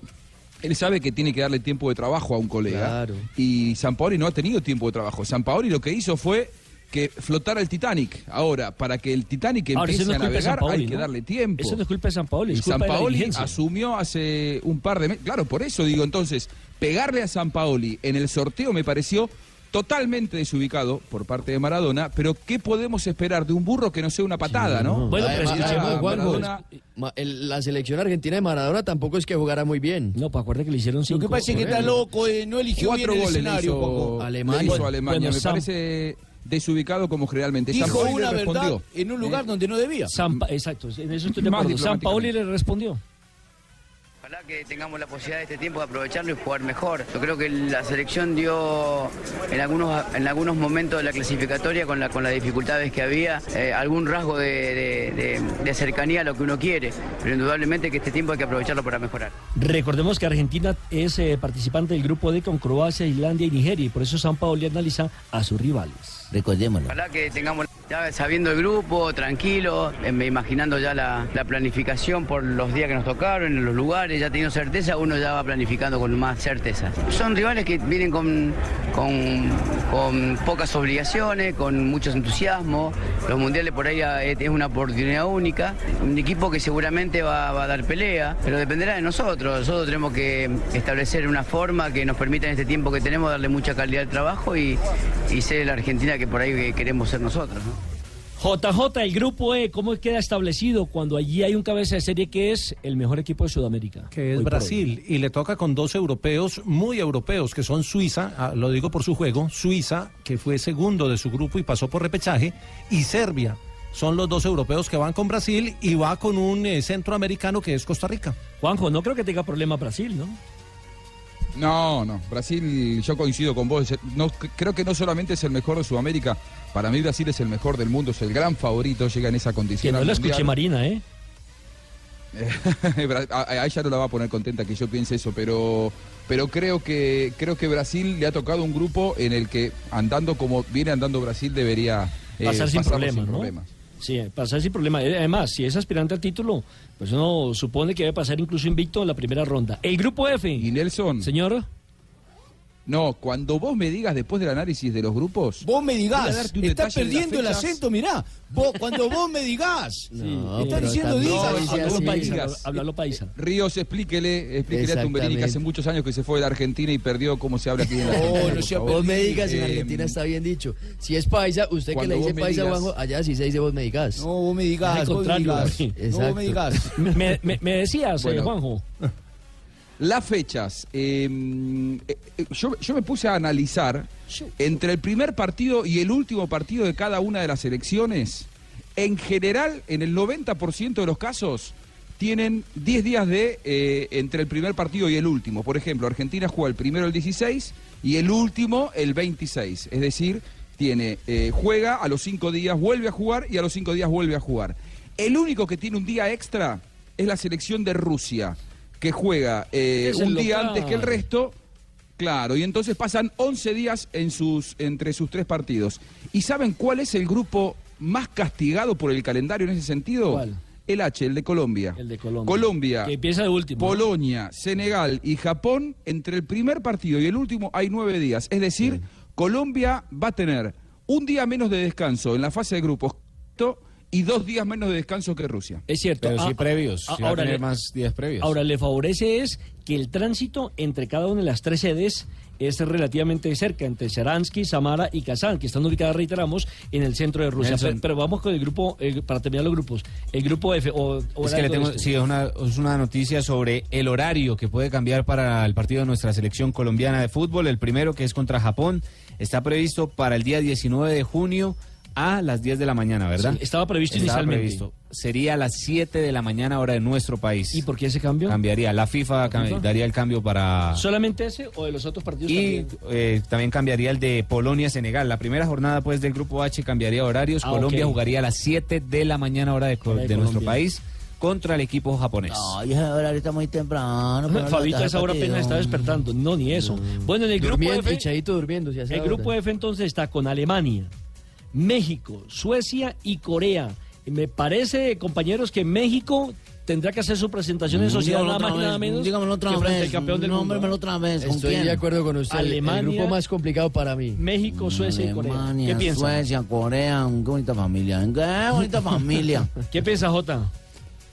él sabe que tiene que darle tiempo de trabajo a un colega. Claro. Y Sampaoli no ha tenido tiempo de trabajo. Sampaoli lo que hizo fue que flotara el Titanic. Ahora, para que el Titanic Ahora, empiece no a navegar, hay que ¿no? darle tiempo. Eso no es culpa de San Paoli, Y es culpa de la Sampaoli dirigencia. asumió hace un par de meses. Claro, por eso digo entonces, pegarle a San Paoli en el sorteo me pareció totalmente desubicado por parte de Maradona, pero ¿qué podemos esperar de un burro que no sea una patada, no? Bueno, pero Además, escuchemos, Juanjo, Maradona- ma- el- la selección argentina de Maradona tampoco es que jugara muy bien. No, pues acuérdate que le hicieron Lo que pasa es que está loco, eh, no eligió Cuatro bien el goles le escenario, hizo, Juanjo. le Alemania. hizo Alemania. Bueno, me parece desubicado como generalmente. Dijo Sampaoli le una verdad respondió. en un lugar donde no debía. San Pa- exacto, en eso estoy de acuerdo. San Paoli le respondió. Ojalá que tengamos la posibilidad de este tiempo de aprovecharlo y jugar mejor. Yo creo que la selección dio en algunos en algunos momentos de la clasificatoria con la con las dificultades que había eh, algún rasgo de, de- de- de cercanía a lo que uno quiere, pero indudablemente que este tiempo hay que aprovecharlo para mejorar. Recordemos que Argentina es eh, participante del grupo D con Croacia, Islandia y Nigeria, y por eso San Paoli analiza a sus rivales. Recordémoslo. Ojalá que tengamos ya sabiendo el grupo, tranquilo, eh, imaginando ya la, la planificación por los días que nos tocaron, en los lugares, ya teniendo certeza, uno ya va planificando con más certeza. Son rivales que vienen con, con, pocas obligaciones, con mucho entusiasmo. Los mundiales por ahí eh, es una oportunidad única. Un equipo que seguramente va, a dar pelea, pero dependerá de nosotros. Nosotros tenemos que establecer una forma que nos permita en este tiempo que tenemos darle mucha calidad al trabajo y, y ser la Argentina que por ahí queremos ser nosotros. ¿no? JJ, el grupo E, ¿cómo queda establecido cuando allí hay un cabeza de serie que es el mejor equipo de Sudamérica? que es Brasil, y le toca con dos europeos muy europeos, que son Suiza, ah, lo digo por su juego, Suiza, que fue segundo de su grupo y pasó por repechaje, y Serbia. Son los dos europeos que van con Brasil y va con un eh, centroamericano que es Costa Rica. Juanjo, no creo que tenga problema Brasil, ¿no? No, no. Brasil, yo coincido con vos. No, creo que no solamente es el mejor de Sudamérica. Para mí Brasil es el mejor del mundo, es el gran favorito, llega en esa Que condición. no al la escuché. Marina, ¿eh? *laughs* A, ella no la va a poner contenta que yo piense eso, pero pero creo que creo que Brasil le ha tocado un grupo en el que andando como viene andando Brasil debería eh, Pasar sin problemas, ¿no? problemas. Sí, pasar sin problema. Eh, Además, si es aspirante al título, pues uno supone que debe pasar incluso invicto en la primera ronda. El grupo F. Y Nelson. Señor. No, cuando vos me digas después del análisis de los grupos. Vos me digás, estás perdiendo el acento, mirá. Vos, cuando vos me digás, *laughs* No, estás diciendo digas. Hablalo paisa, Digas. hablalo paisa. Ríos, explíquele, explíquele a Tumberini que hace muchos años que se fue de la Argentina y perdió cómo se habla aquí en la *laughs* Oh, Argentina. no sea. Vos me digas, en Eh, Argentina está bien dicho. Si es paisa, usted que le dice paisa, digas- Juanjo, allá sí se dice vos me digas. No, vos me digas, Al vos me contrario, digas. sí. *laughs* No, vos me digas. Me, me- me decías, eh. Juanjo. Las fechas. eh, eh, eh, yo, yo me puse a analizar entre el primer partido y el último partido de cada una de las elecciones. En general, en el 90% de los casos, tienen 10 días de eh, entre el primer partido y el último. Por ejemplo, Argentina juega el primero el 16 y el último el 26. Es decir, tiene eh, juega a los 5 días, vuelve a jugar y a los 5 días vuelve a jugar. El único que tiene un día extra es la selección de Rusia, que juega eh, un día local. antes que el resto. Claro, y entonces pasan 11 días en sus, entre sus tres partidos. ¿Y saben cuál es el grupo más castigado por el calendario en ese sentido? El H, el de Colombia. El de Colombia. Colombia, Que empieza de último. Polonia, Senegal y Japón, entre el primer partido y el último hay nueve días. Es decir, Colombia va a tener un día menos de descanso en la fase de grupos y dos días menos de descanso que Rusia. Es cierto. Pero sí Ah, previos, ah, sí va a tener le- más días previos. Ahora, le favorece es que el tránsito entre cada una de las tres sedes es relativamente cerca, entre Sharansky, Samara y Kazán, que están ubicadas, reiteramos, en el centro de Rusia. Pero, pero vamos con el grupo, eh, para terminar los grupos. El grupo F. O, o Es que le tengo, esto. sí, es una, es una noticia sobre el horario que puede cambiar para el partido de nuestra selección colombiana de fútbol. El primero, que es contra Japón, está previsto para el día 19 de junio a las 10 de la mañana, ¿verdad? Sí, estaba previsto Estaba inicialmente. previsto. Sería a las 7 de la mañana hora de nuestro país. ¿Y por qué ese cambio? Cambiaría. La FIFA, cam- FIFA? daría el cambio para... ¿Solamente ese o de los otros partidos Y también? eh, también cambiaría el de Polonia-Senegal. La primera jornada pues del grupo H cambiaría horarios. Ah, Colombia jugaría a las 7 de la mañana hora de, co- Hora de de nuestro Colombia. país contra el equipo japonés. Ay, esa hora ahorita muy temprano. pero *laughs* Fabito a esa hora apenas está despertando. No, ni eso. Bueno, en el grupo Durmiendo, F... durmiendo. si El grupo F entonces está con Alemania, México, Suecia y Corea. Y me parece, compañeros, que México tendrá que hacer su presentación en Mm, sociedad nada más y otra nada vez, menos dígamelo otra que vez, al campeón del mundo. otra vez, ¿con Estoy quién? de acuerdo con usted. Alemania, el grupo más complicado para mí. México, Suecia y Corea. Alemania, ¿Qué piensa? Suecia, Corea, qué bonita familia. Qué bonita familia. *laughs* ¿Qué piensa, Jota?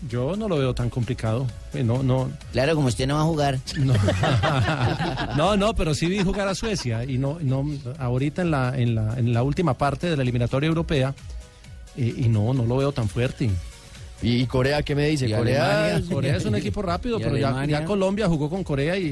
Yo no lo veo tan complicado. Eh, No, no. Claro, como usted no va a jugar. *laughs* No, no, pero sí vi jugar a Suecia y no, no ahorita en la, en la, en la última parte de la eliminatoria europea eh, y no, no lo veo tan fuerte. ¿Y Corea qué me dice? Corea, Alemania, Corea es un equipo rápido, ¿Y pero ya, Colombia jugó con Corea y,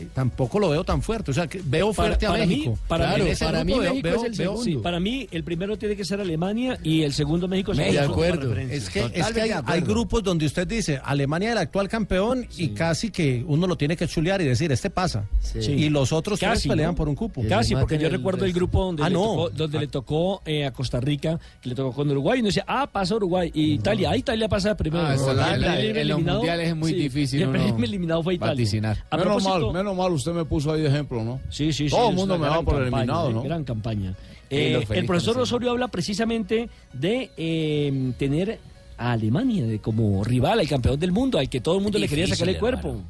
y tampoco lo veo tan fuerte. O sea, que veo Para- fuerte a México. mí- para mí- ese para mí veo- México veo- es el veo- segundo. Sí, para mí el primero tiene que ser Alemania y el segundo México es el De acuerdo. Es que, es Totalmente que hay, grupos donde usted dice Alemania el actual campeón y casi que uno lo tiene que chulear y decir este pasa. Sí. Y los otros tres Casi, pelean ¿no? por un cupo. Casi, porque yo recuerdo el grupo donde, Ah, le, no. tocó, donde le tocó eh, a Costa Rica, que le tocó con Uruguay, y uno decía, ah, pasa Uruguay, y Italia, ah, Italia pasa primero. Ah, eso Y la- el primer en los mundiales es muy sí, difícil el primer eliminado fue Italia. vaticinar. A menos mal, menos mal, usted me puso ahí de ejemplo, ¿no? Sí, sí, sí. Todo el mundo me va por el campaña, eliminado, eh, ¿no? Gran campaña. Eh, el profesor. Osorio habla precisamente de eh, tener a Alemania de como rival, al campeón del mundo, al que todo el mundo le quería sacar el cuerpo.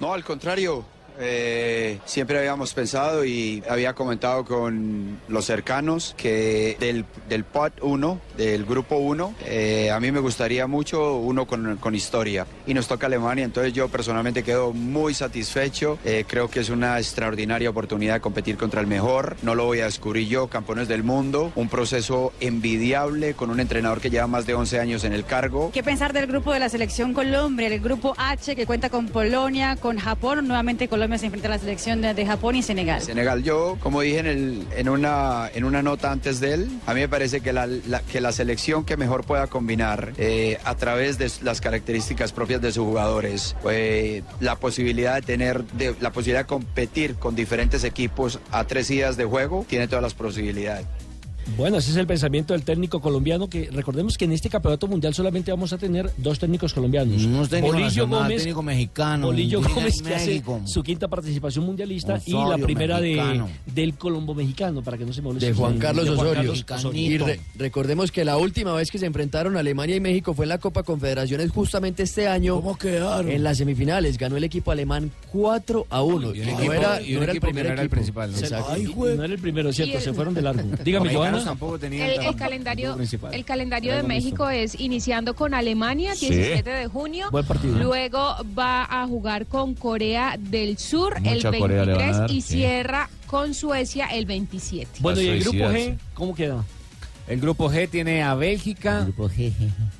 No, al contrario. Eh, siempre habíamos pensado y había comentado con los cercanos que del, del pot 1, del grupo 1, eh, a mí me gustaría mucho uno con, con historia. Y nos toca Alemania, entonces yo personalmente quedo muy satisfecho. Eh, creo que es una extraordinaria oportunidad de competir contra el mejor. No lo voy a descubrir yo, campeones del mundo. Un proceso envidiable con un entrenador que lleva más de 11 años en el cargo. ¿Qué pensar del grupo de la selección Colombia, el grupo H que cuenta con Polonia, con Japón? Nuevamente Colombia se enfrenta a la selección de, Japón y Senegal. Senegal, yo, como dije en, una, en una nota antes de él, a mí me parece que la, que la selección que mejor pueda combinar eh, a través de las características propias de sus jugadores, eh, la posibilidad de tener, la posibilidad de competir con diferentes equipos a tres días de juego, tiene todas las posibilidades. Bueno, ese es el pensamiento del técnico colombiano, que recordemos que en este campeonato mundial solamente vamos a tener dos técnicos colombianos. Unos técnicos Bolillo nacional, Gómez, técnico mexicano, Bolillo Gómez que hace su quinta participación mundialista y la primera de, del colombo mexicano, para que no se moleste. De Juan Carlos De Juan Osorio. Carlos Y re- recordemos que la última vez que se enfrentaron Alemania y México fue en la Copa Confederaciones justamente este año. ¿Cómo quedaron? En las semifinales ganó el equipo alemán 4 a 1. Y un no equipo- era, y un no era el primer no era el equipo. principal, ¿no? Exacto. Ay, no era el primero, cierto, el- se fueron de largo. Dígame, Los mexicanos tampoco tenían El, el calendario, el calendario de México es iniciando con Alemania, Sí. 17 de junio. Buen partido. Luego va a jugar con Corea del Sur Mucha el Corea le van a 23 dar, y sí. cierra con Suecia el 27. Bueno, ¿y el grupo G cómo queda? El grupo G tiene a Bélgica,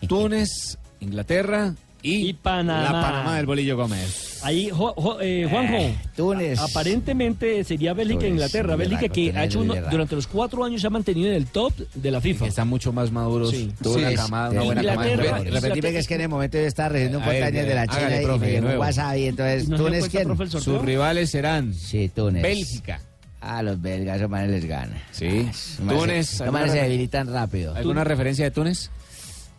Túnez, Inglaterra y, Panamá. la Panamá del Bolillo Gómez. Ahí, Jo- Jo- eh, Juanjo. Eh, Túnez. Aparentemente sería Bélgica e Inglaterra. Bélgica que ha hecho uno- durante los cuatro años se ha mantenido en el top de la FIFA. Están mucho más maduros. Sí. Tuvo una Sí. camada, una buena camada. Inglaterra- jugadores. Repetime que es que en el momento yo estaba recibiendo un A cumpleaños de la China y profe, me. WhatsApp y entonces, ¿Y no se dio ¿Túnez quién? Sus rivales serán Sí, Túnez. Bélgica. Ah, los belgas, esos manes les ganan. Sí. Túnez. Esos ¿alguna manes se debilitan rápido. ¿Alguna referencia de Túnez?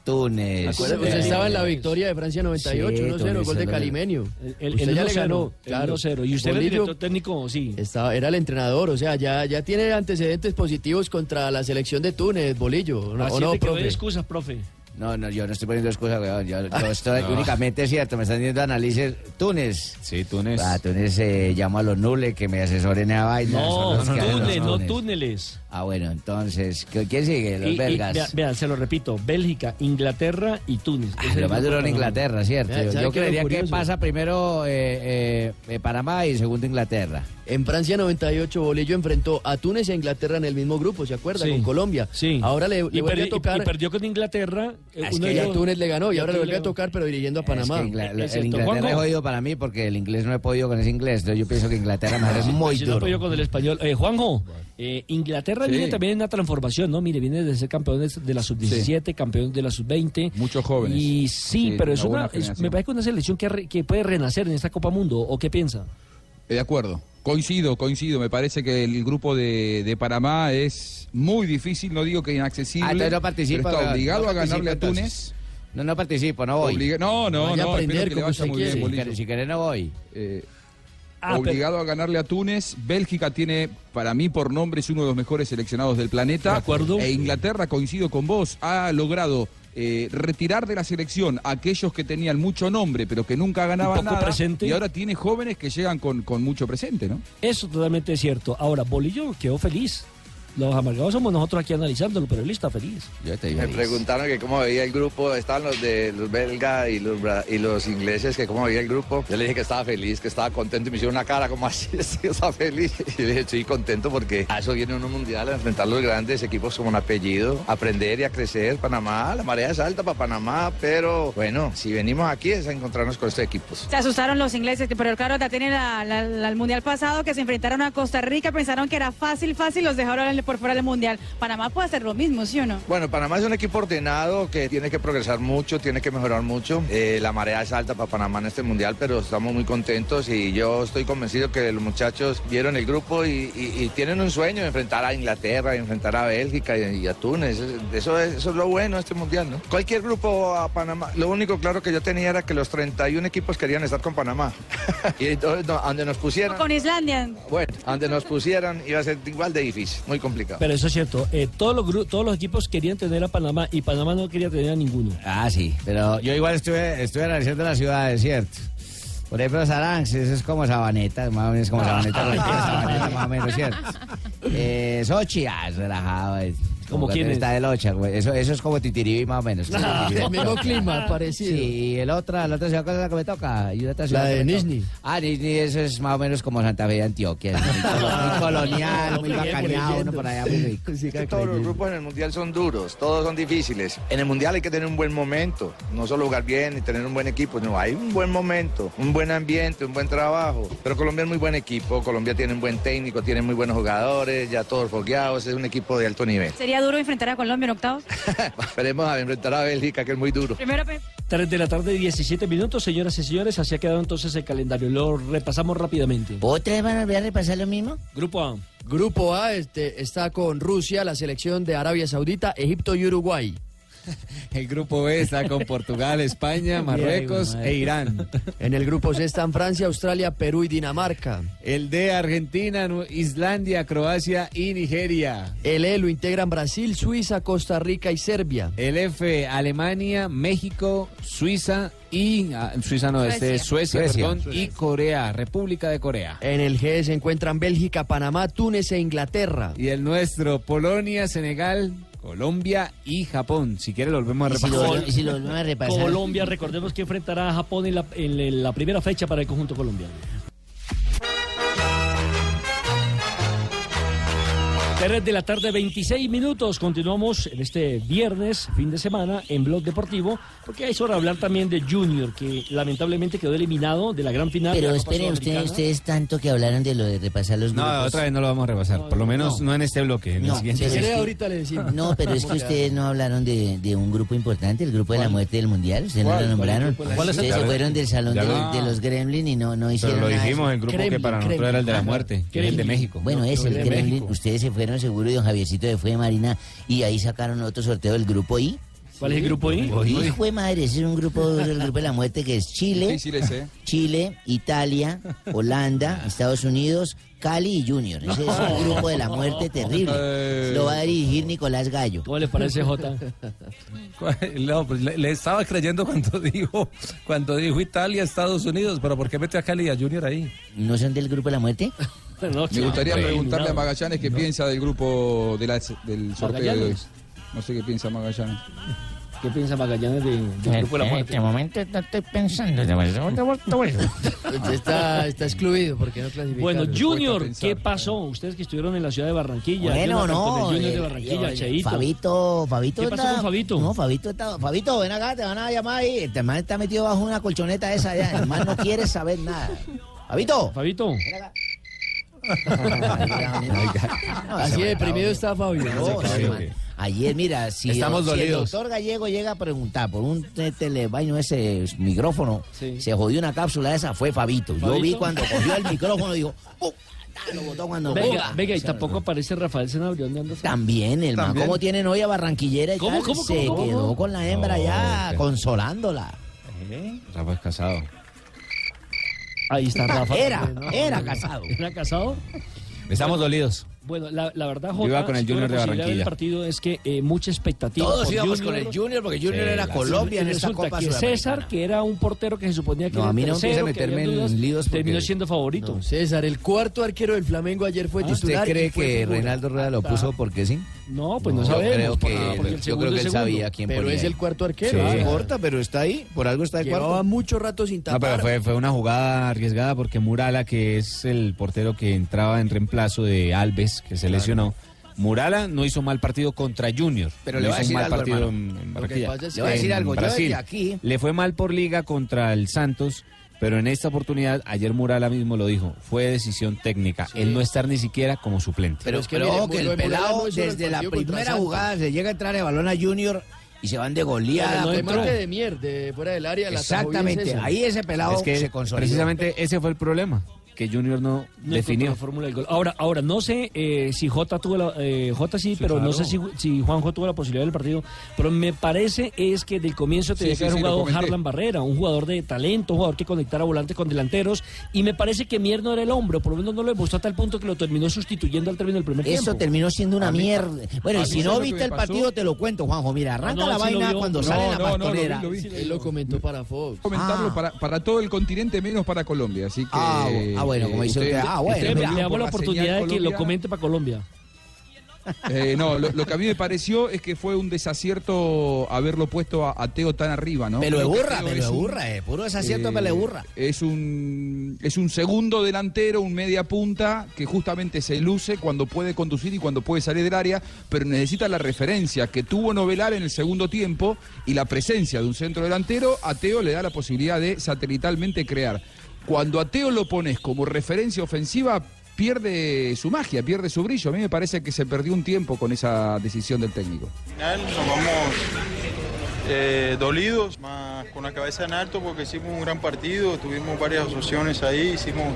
Túnez. Acuérdate, usted estaba en la victoria de Francia 98, Sí, 1-0, Túnez, gol de Calimenio. El, el, Usted el ya le 1-0, ganó, el claro. 1-0. Y usted era el director técnico, sí. estaba, era el entrenador, o sea, ya, ya tiene antecedentes positivos contra la selección de Túnez, Bolillo. ¿no? Así ¿O no, te quedó de profe? excusas, profe. No, no, yo no estoy poniendo excusas, weón. Yo, Ah. yo estoy *laughs* No. únicamente es cierto, me están diciendo análisis. Túnez. Sí, Túnez. A Túnez eh, llamo a los nules que me asesoren a vaina. No, hacen los túnel, no túneles. Ah, bueno, entonces, ¿qué- ¿quién sigue? Los Y- y belgas. vea- vean, se lo repito, Bélgica, Inglaterra y Túnez. Ah, lo más duro en. Inglaterra, ¿cierto? Vea, Yo, ¿sabe yo creería que pasa primero eh, eh, Panamá y segundo Inglaterra. En Francia 98, Bolillo enfrentó a Túnez e Inglaterra en el mismo grupo, ¿se acuerda? Sí. Con Colombia. Sí. Ahora le, le y, vuelve a tocar. y perdió con Inglaterra. eh, Ah, es uno que y a Túnez le ganó y ahora le vuelve a tocar, pero dirigiendo a Panamá. Es que Ingla- Es el. Inglaterra Juanjo. es jodido para mí porque el inglés no he podido con ese inglés. Yo pienso que Inglaterra me es *laughs* muy Si no duro. apoyo con el español. Eh, Juanjo, eh, Inglaterra Sí. viene también en una transformación, ¿no? Mire, viene de ser campeón de, la sub-17, campeón de la sub-20. Muchos jóvenes. Y sí, Sí, pero es una es- me parece que una selección que, re- que puede renacer en esta Copa Mundo. ¿O qué piensa? Eh, De acuerdo. Coincido, coincido. Me parece que el grupo de, de Panamá es muy difícil, no digo que inaccesible. Ah, no participa. pero está obligado No a ganarle a Túnez. entonces. No, no participo, no voy. Obliga- no, no, no, que le vaya usted muy quiere. bien, Si si querés no voy. Eh, Ah, obligado a ganarle a Túnez. Bélgica tiene, para mí, por nombre, es uno de los mejores seleccionados del planeta. De acuerdo. E Inglaterra, coincido con vos, ha logrado eh, retirar de la selección a aquellos que tenían mucho nombre, pero que nunca ganaban poco nada. presente. Y ahora tiene jóvenes que llegan con, con mucho presente, ¿no? Eso totalmente es cierto. Ahora, Bolillo quedó feliz. Los amargados somos nosotros aquí analizándolo, pero él está feliz. Yo estoy Me preguntaron que cómo veía el grupo, estaban los de los belgas y los, y los ingleses, que cómo veía el grupo. Yo le dije que estaba feliz, que estaba contento y me hicieron una cara como así, *laughs* sí, está feliz. Y yo le dije, estoy contento porque a eso viene uno mundial, a enfrentar los grandes equipos como un apellido, aprender y a crecer. Panamá, la marea es alta para Panamá, pero bueno, si venimos aquí es a encontrarnos con estos equipos. Se asustaron los ingleses, pero claro, ya tienen el mundial pasado que se enfrentaron a Costa Rica, pensaron que era fácil, fácil, los dejaron por fuera del mundial. Panamá puede hacer lo mismo, ¿sí o no? Bueno, Panamá es un equipo ordenado que tiene que progresar mucho, tiene que mejorar mucho. Eh, la marea es alta para Panamá en este mundial, pero estamos muy contentos y yo estoy convencido que los muchachos vieron el grupo y, y- y tienen un sueño de enfrentar a Inglaterra, de enfrentar a Bélgica y, y a Túnez. Eso es, eso es lo bueno de este mundial, ¿no? Cualquier grupo a Panamá, lo único claro que yo tenía era que los 31 equipos querían estar con Panamá. *laughs* y entonces, donde nos pusieran, Con Islandia. bueno, donde nos pusieran iba a ser igual de difícil, muy complicado. Pero eso es cierto. eh, todos, los todos los equipos querían tener a Panamá y Panamá no quería tener a ninguno. Ah, sí, pero yo igual estuve, estuve analizando las ciudades, ¿cierto? Por ejemplo, Saranx, eso es como Sabaneta, más o menos como Sabaneta, Barranquilla, Sabaneta, *laughs* más o menos, ¿cierto? Eh, Sochi, ah, es relajado. Es, ¿Cómo cuando quién es? Está de locha, güey. Eso, eso es como Titiribí, más o menos. Ah, el mismo clima, parecido. Sí, y el otra, la otra ciudad, ¿cuál es la que me toca? Y otra ciudad La de. Nizhny. Ah, Nizhny, eso es más o menos como Santa Fe de Antioquia. Muy, colo- muy *laughs* colonial, muy bacaneado, uno por allá muy rico. Es que todos los grupos en el mundial son duros, todos son difíciles. En el mundial hay que tener un buen momento, no solo jugar bien y tener un buen equipo, no, hay un buen momento, un buen ambiente, un buen trabajo. Pero Colombia es muy buen equipo, Colombia tiene un buen técnico, tiene muy buenos jugadores, ya todos fogueados, es un equipo de alto nivel. Sería duro enfrentar a Colombia en octavos. *laughs* Esperemos a enfrentar a Bélgica, que es muy duro. Primero, pe- 3 de la tarde, 17 minutos, señoras y señores. Así ha quedado entonces el calendario. Lo repasamos rápidamente. ¿Otra vez van a volver a repasar lo mismo? Grupo A. Grupo A este, está con Rusia, la selección de Arabia Saudita, Egipto y Uruguay. *laughs* El grupo B está con Portugal, España, Marruecos e Irán. En el grupo C están Francia, Australia, Perú y Dinamarca. El D, Argentina, Islandia, Croacia y Nigeria. El E lo integran Brasil, Suiza, Costa Rica y Serbia. El F, Alemania, México, Suiza y... ah, Suiza no, este es Suecia, Suecia. perdón, y Corea, República de Corea. En el G se encuentran Bélgica, Panamá, Túnez e Inglaterra. Y el nuestro, Polonia, Senegal, Colombia y Japón. Si quiere lo volvemos a ¿Y si lo repasar. volvemos- y si lo volvemos a repasar? Colombia, recordemos que enfrentará a Japón en la, en la primera fecha para el conjunto colombiano. 3 de la tarde, 26 minutos. Continuamos en este viernes, fin de semana, en Blog Deportivo, porque es hora de hablar también de Junior, que lamentablemente quedó eliminado de la gran final. de Pero la esperen, ustedes, Sudamericana. ustedes tanto que hablaron de lo de repasar los No, grupos. otra vez no lo vamos a repasar. Por lo menos no, en este bloque. En el No, siguiente. pero es que- ahorita le decimos. No, pero es que ustedes no hablaron de, de un grupo importante, el grupo de la muerte del mundial. Ustedes no lo nombraron. ¿Cuál? ¿Cuál es el ustedes se fueron del salón de, lo- los- de los Gremlin y no, no hicieron Pero lo dijimos, el grupo que para nosotros era el de la muerte, que es el de México. Bueno, es el Gremlin. Ustedes se fueron seguro y don Javiercito de fue de Marina y ahí sacaron otro sorteo del grupo I. ¿Cuál es el grupo I? Hijo de madre, ese es un grupo, *laughs* el grupo de la muerte que es Chile. Chile, Italia, Holanda, *laughs* Estados Unidos, Cali y Junior. Ese es un grupo de la muerte terrible. Lo va a dirigir Nicolás Gallo. ¿Cómo le parece, Jota? No, pues le, le estaba creyendo cuando *laughs* dijo, cuando dijo Italia, Estados Unidos, pero ¿por qué mete a Cali y a Junior ahí? ¿No son del grupo de la muerte? Me gustaría preguntarle a Magallanes qué piensa del grupo de la- del sorteo de hoy. No sé qué piensa Magallanes. ¿Qué piensa Magallanes de- del grupo de la En muerte? este momento no estoy pensando. Está, está excluido porque no clasificaron. Bueno, Junior. ¿qué pasó? Ustedes que estuvieron en la ciudad de Barranquilla. Bueno, no. el Junior de eh, Barranquilla, eh, Cheito. Fabito, Fabito. ¿Qué pasó está- con Fabito? No, Fabito está. Fabito, ven acá, te van a llamar ahí. Este man está metido bajo una colchoneta esa allá. El man no quiere saber nada. Fabito. Fabito. Así de deprimido está Fabio. No. Ayer, mira, si, Estamos si el dolidos. doctor Gallego llega a preguntar por un te- telebaño, ese micrófono, se jodió una cápsula esa, fue Fabito. Yo vi cuando cogió el micrófono, digo, ¡pum! Lo botó cuando Venga, venga, y tampoco aparece Rafael Senabrio. ¿Dónde anda? También, el man, como tiene novia barranquillera y ¿Cómo, tal, cómo, se cómo, cómo? quedó con la hembra No, ya, consolándola. Rafa es casado. Ahí está Rafa. Era, No, era casado. ¿Era casado? Estamos dolidos. Bueno, la, la verdad, Jota, iba con el Junior la de Barranquilla. partido es que eh, mucha expectativa. Todos íbamos con el Junior, porque Junior era Colombia en esta Copa que. César, que era un portero que se suponía que No, era a mí no tercero, había meterme en dudas, líos porque- terminó siendo favorito. No, César, el cuarto arquero del Flamengo ayer fue ¿Usted titular. cree y fue que figura. Reinaldo Rueda lo puso porque sí? No, pues no, sabemos. creo porque- que, porque el yo creo que él segundo. sabía quién Pero ponía es ahí. el cuarto arquero. Sí, Ah, no importa, pero está ahí, por algo está de Llevaba cuarto. mucho rato sin No, tapar. pero fue, fue una jugada arriesgada porque Murala, que es el portero que entraba en reemplazo de Alves, que se lesionó, Murala no hizo mal partido contra Junior. Pero no le voy a decir mal algo, partido hermano. en, en Barranquilla. Le voy a decir En algo, yo desde aquí- Le fue mal por liga contra el Santos, pero en esta oportunidad, ayer Murala mismo lo dijo, fue decisión técnica. El no estar ni siquiera como suplente. Pero, es que pero mire, que el de pelado no desde la primera jugada se llega a entrar el balón a Junior y se van de goleada. No, contra- remate de Mier, de fuera del área. Exactamente, ahí ese pelado Es que se consolidó. precisamente ese fue el problema, que Junior no, No definió. la fórmula del gol. Ahora, ahora no sé eh, si Jota tuvo la, eh, Jota sí, pero no sé si, si Juanjo tuvo la posibilidad del partido. Pero me parece es que del comienzo tenía Sí, que sí, haber sí, jugado. Harlan Barrera, un jugador de talento, un jugador que conectara volantes con delanteros. Y me parece que Mier no era el hombre, o por lo menos no lo demostró a tal punto que lo terminó sustituyendo al término del primer Eso tiempo. terminó siendo una A mí- mierda. Bueno, y si ¿sabes no viste el pasó? partido, te lo cuento, Juanjo. Mira, arranca no, la vaina vio. cuando No, sale la no, lo vi, pastonera. lo vi. Él lo comentó para Fox. Comentarlo Ah. para, para todo el continente menos para Colombia, así que... Ah, bu- bueno, como dice usted, ah, bueno, Usted, mira, le damos la oportunidad de que lo comente para Colombia. Eh, no, lo, lo que a mí me pareció es que fue un desacierto haberlo puesto a, a Teo tan arriba, ¿no? Pero burra, pero burra, eh. Puro desacierto, eh, pero de burra. Es un, es un segundo delantero, un media punta que justamente se luce cuando puede conducir y cuando puede salir del área, pero necesita la referencia que tuvo Novelar en el segundo tiempo y la presencia de un centro delantero, a Teo le da la posibilidad de satelitalmente crear. Cuando a Teo lo pones como referencia ofensiva, pierde su magia, pierde su brillo. A mí me parece que se perdió un tiempo con esa decisión del técnico. final nos vamos eh, dolidos, más con la cabeza en alto porque hicimos un gran partido, tuvimos varias opciones ahí, hicimos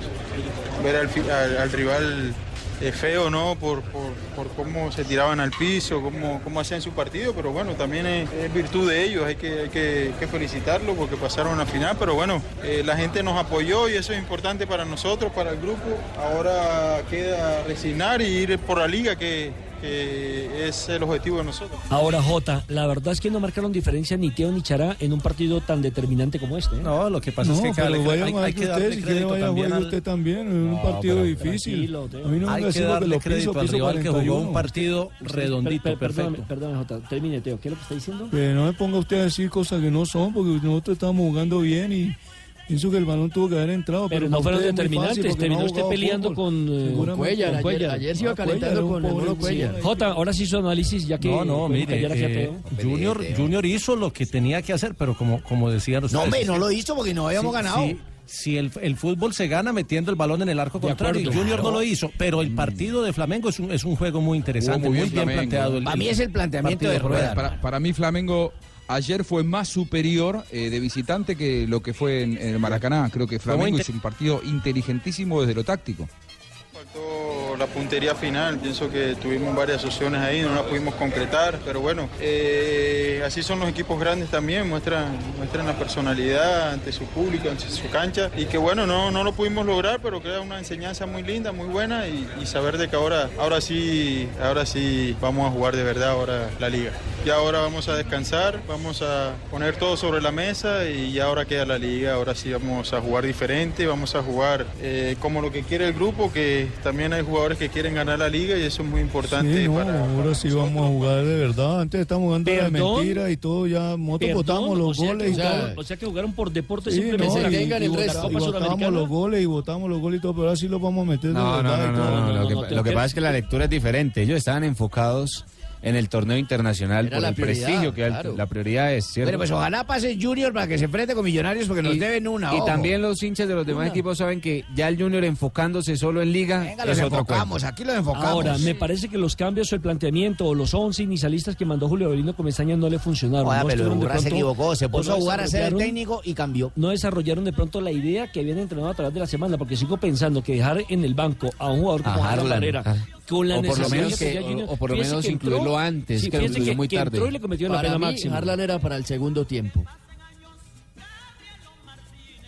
ver al, al- al rival eh, feo, ¿no? Por, por- por cómo se tiraban al piso, cómo, cómo hacían su partido, pero bueno, también es, virtud de ellos, hay que, hay que felicitarlos porque pasaron a la final, pero bueno, eh, la gente nos apoyó y eso es importante para nosotros, para el grupo. Ahora queda resignar y ir por la liga que que es el objetivo de nosotros. Ahora, Jota, la verdad es que no marcaron diferencia ni Teo ni Chará en un partido tan determinante como este. ¿eh? No, lo que pasa es No, que cada- pero vaya hay, más hay que que usted, darle si quiere crédito vaya también al- usted también, es un No, partido pero difícil. A mí no me hay a que darle crédito piso, al piso rival que jugó 41. un partido redondito, Per- per- perdóname, perfecto. perdóname, Jota, termine, Teo. ¿Qué es lo que está diciendo? Que no me ponga usted a decir cosas que no son, porque nosotros estamos jugando bien y pienso que el balón tuvo que haber entrado. Pero Pero, no fueron determinantes. Terminó no usted peleando fútbol. con, eh, Seguramente. Con Cuellar, ayer- Cuellar. ayer se iba Ah, calentando Cuellar, con el Cuellar. sí. Jota, ahora sí su análisis, ya que No, no, mire, callar aquí a eh. Junior, Junior hizo lo que tenía que hacer, pero como, como decían ustedes... No, hombre, no lo hizo porque no habíamos Sí, ganado. sí, Si el, el fútbol se gana metiendo el balón en el arco De contrario, acuerdo. Junior no lo hizo, pero el partido de Flamengo es un, es un juego muy interesante, muy muy bien, planteado. el- Para mí es el planteamiento de Rueda. Para, para mí Flamengo ayer fue más superior eh, de visitante que lo que fue en, en el Maracaná. Creo que Flamengo hizo un partido inteligentísimo desde lo táctico. Faltó la puntería final, pienso que tuvimos varias opciones ahí, no las pudimos concretar, pero bueno, eh, así son los equipos grandes también, muestran, muestran la personalidad ante su público, ante su cancha, y que bueno, no, no lo pudimos lograr, pero queda una enseñanza muy linda, muy buena, y, saber de que ahora, ahora sí, ahora sí vamos a jugar de verdad ahora la liga. Y ahora vamos a descansar, vamos a poner todo sobre la mesa y ya ahora queda la liga, ahora sí vamos a jugar diferente, vamos a jugar eh, como lo que quiere el grupo, que también hay jugadores que quieren ganar la liga y eso es muy importante Sí, no, para... ahora sí vamos a jugar de verdad. Antes estábamos jugando de mentira y todo, ya nosotros votamos los o sea goles que y todo. O sea que jugaron por deporte Sí, simplemente. no, y, y Copa vota- y votamos los goles y votamos los goles y todo, pero ahora sí los vamos a meter de No, no, verdad no, y no, todo. no, Lo que, lo que pasa es que la lectura es diferente. Ellos estaban enfocados en el torneo internacional Era por la el prioridad, prestigio que claro. la prioridad es, ¿cierto? Bueno, pues ojalá pase Junior para que se enfrente con Millonarios porque nos deben una. Y ojo. también los hinchas de los demás Una. equipos saben que ya el Junior enfocándose solo en liga Venga, es los otro enfocamos, cuento. aquí los enfocamos. Ahora, me parece que los cambios o el planteamiento o los 11 inicialistas que mandó Julio Avelino Comesaña no le funcionaron. Oiga, no pero Urra se pronto- equivocó, se puso no a jugar a ser el técnico y cambió. No desarrollaron de pronto la idea que habían entrenado a través de la semana, porque sigo pensando que dejar en el banco a un jugador como Harlan, Barrera, ah. Con la O por lo menos que- Junior, o- o por lo menos que entró- incluirlo antes, sí, que lo incluyó muy que tarde. entró y le cometió la Para pena mí, máxima. Harlan era para el segundo tiempo.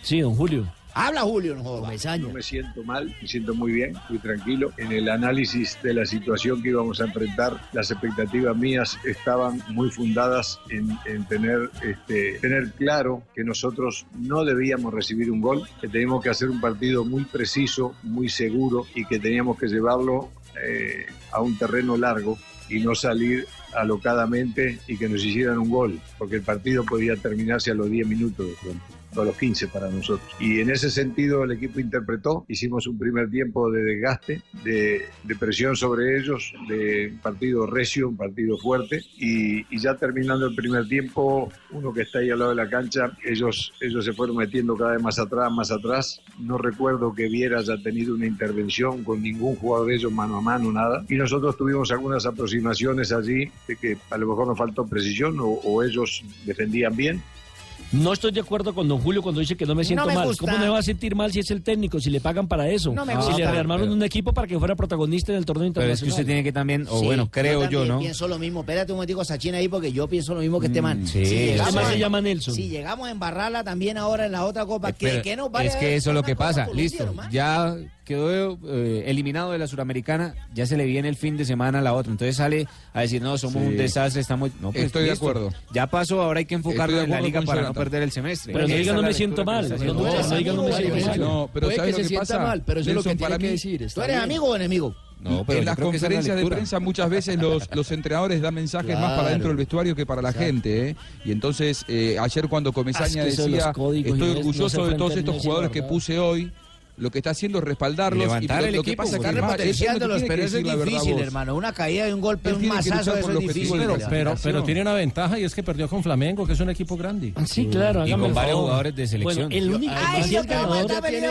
Sí, don Julio. Habla Julio, no. No me siento mal, me siento muy bien, muy tranquilo. En el análisis de la situación que íbamos a enfrentar, las expectativas mías estaban muy fundadas en, en tener, este, tener claro que nosotros no debíamos recibir un gol, que teníamos que hacer un partido muy preciso, muy seguro y que teníamos que llevarlo eh, a un terreno largo y no salir alocadamente y que nos hicieran un gol, porque el partido podía terminarse a los 10 minutos de pronto o los 15 para nosotros. Y en ese sentido el equipo interpretó, hicimos un primer tiempo de desgaste, de, de presión sobre ellos, de partido recio, un partido fuerte, y, y ya terminando el primer tiempo, uno que está ahí al lado de la cancha, ellos, ellos se fueron metiendo cada vez más atrás, más atrás. No recuerdo que Viera haya tenido una intervención con ningún jugador de ellos mano a mano, nada. Y nosotros tuvimos algunas aproximaciones allí de que a lo mejor nos faltó precisión o, o ellos defendían bien. No estoy de acuerdo con don Julio cuando dice que no me siento me mal. gusta. ¿Cómo me va a sentir mal si es el técnico, si le pagan para eso? No me si gusta. le rearmaron un equipo para que fuera protagonista en el torneo Pero internacional. es que usted tiene que también, o Sí, bueno, creo yo, también ¿no? pienso lo mismo. Espérate un momentico, Sachin, ahí, porque yo pienso lo mismo que este man. sí, Si este llegamos man se a- llama Nelson. Si llegamos a embarrarla también ahora en la otra copa, ¿qué, Pero qué nos vale es que eso es lo que pasa. Listo, ya quedó eh, eliminado de la Suramericana, ya se le viene el fin de semana a la otra. Entonces sale a decir, no, somos Sí. un desastre, estamos... No, pues, Estoy de acuerdo. Ya pasó, ahora hay que de en la liga para no perder el semestre. Pero no Esa diga es no la me siento mal. No, no, no diga no me siento mal. No, pero Puede ¿sabes que lo se que sienta pasa? mal, pero eso es lo que tiene para que mí- decir. está ¿Tú eres amigo o enemigo? No, pero en las la conferencias de prensa muchas veces los, los entrenadores dan mensajes más para dentro del vestuario que para la Exacto. gente. ¿eh? Y entonces, eh, ayer cuando Comesaña Ah, decía, estoy no orgulloso de todos estos jugadores que puse hoy, lo que está haciendo es respaldarlos. Y levantar lo, el lo que equipo, pasa que repotenciándolos, que pero eso es difícil, hermano. Una caída de un golpe, Él un luchar eso es el difícil. de Pero, pero, pero tiene una ventaja y es que perdió con Flamengo, que es un equipo grande. Sí, claro. Y con el varios jugadores de selección. Bueno, el único Ay, que ganador, ya tiene-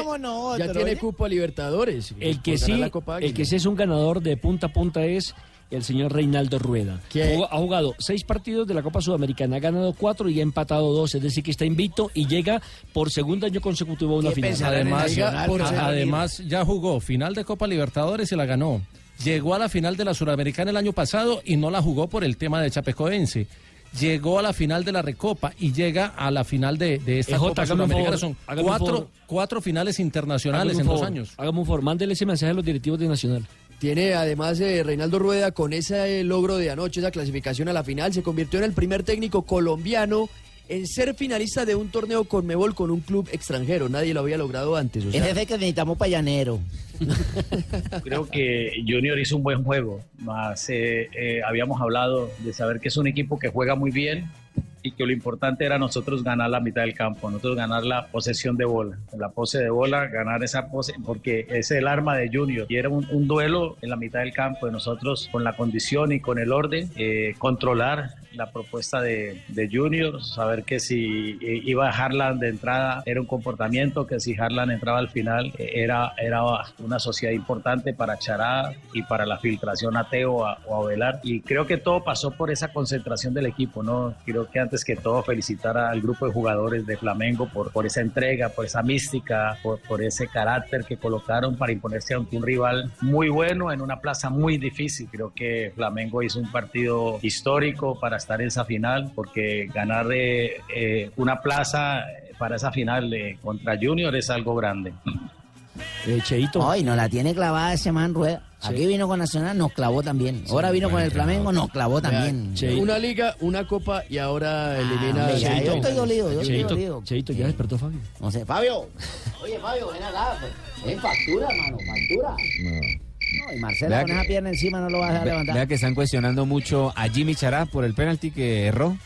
Ya tiene oye. cupo a Libertadores. el que sí, el que sí es un ganador de punta a punta es el señor Reinaldo Rueda. ¿Qué? Ha jugado seis partidos de la Copa Sudamericana, ha ganado cuatro y ha empatado dos, es decir, que está invicto y llega por segundo año consecutivo a una ¿Qué final. Además, Nacional, por a- ser además ya jugó final de Copa Libertadores y la ganó. Llegó a la final de la Suramericana el año pasado y no la jugó por el tema de Chapecoense. Llegó a la final de la Recopa y llega a la final de, de esta EJ, Copa favor, Son cuatro, cuatro finales internacionales en dos años. Hágame un favor, mándele ese mensaje a los directivos de Nacional. Tiene además eh, Reinaldo Rueda con ese logro de anoche, esa clasificación a la final, se convirtió en el primer técnico colombiano en ser finalista de un torneo con Mebol con un club extranjero. Nadie lo había logrado antes. o sea, es que necesitamos para llanero. *laughs* Creo que Junior hizo un buen juego, más eh, eh, habíamos hablado de saber que es un equipo que juega muy bien y que lo importante era nosotros ganar la mitad del campo, nosotros ganar la posesión de bola, la pose de bola, ganar esa pose, porque es el arma de Junior. Y era un, duelo en la mitad del campo de nosotros con la condición y con el orden, eh, controlar la propuesta de, de Junior, saber que si iba a Harlan de entrada era un comportamiento, que si Harlan entraba al final eh, era, era una sociedad importante para Chará y para la filtración a Teo o a Velar. Y creo que todo pasó por esa concentración del equipo, ¿no? Creo que antes que todo felicitar al grupo de jugadores de Flamengo por, por esa entrega, por esa mística, por, por ese carácter que colocaron para imponerse ante un rival muy bueno en una plaza muy difícil. Creo que Flamengo hizo un partido histórico para estar en esa final, porque ganar eh, eh, una plaza para esa final eh, contra Junior es algo grande. Cheito. Ay, no la tiene clavada ese man Rueda. Aquí vino con Nacional, nos clavó también. Ahora vino con el Flamengo, nos clavó también. Una liga, una copa y ahora elimina hombre, ya, yo estoy dolido, yo estoy dolido. Cheito, ya despertó Fabio. No sé, Fabio. Oye, Fabio, ven acá. Ven, factura, mano, factura. No, y Marcela Vea con que- esa pierna encima no lo va a dejar Ve- levantar. Vea que están cuestionando mucho a Jimmy Chará por el penalti que erró.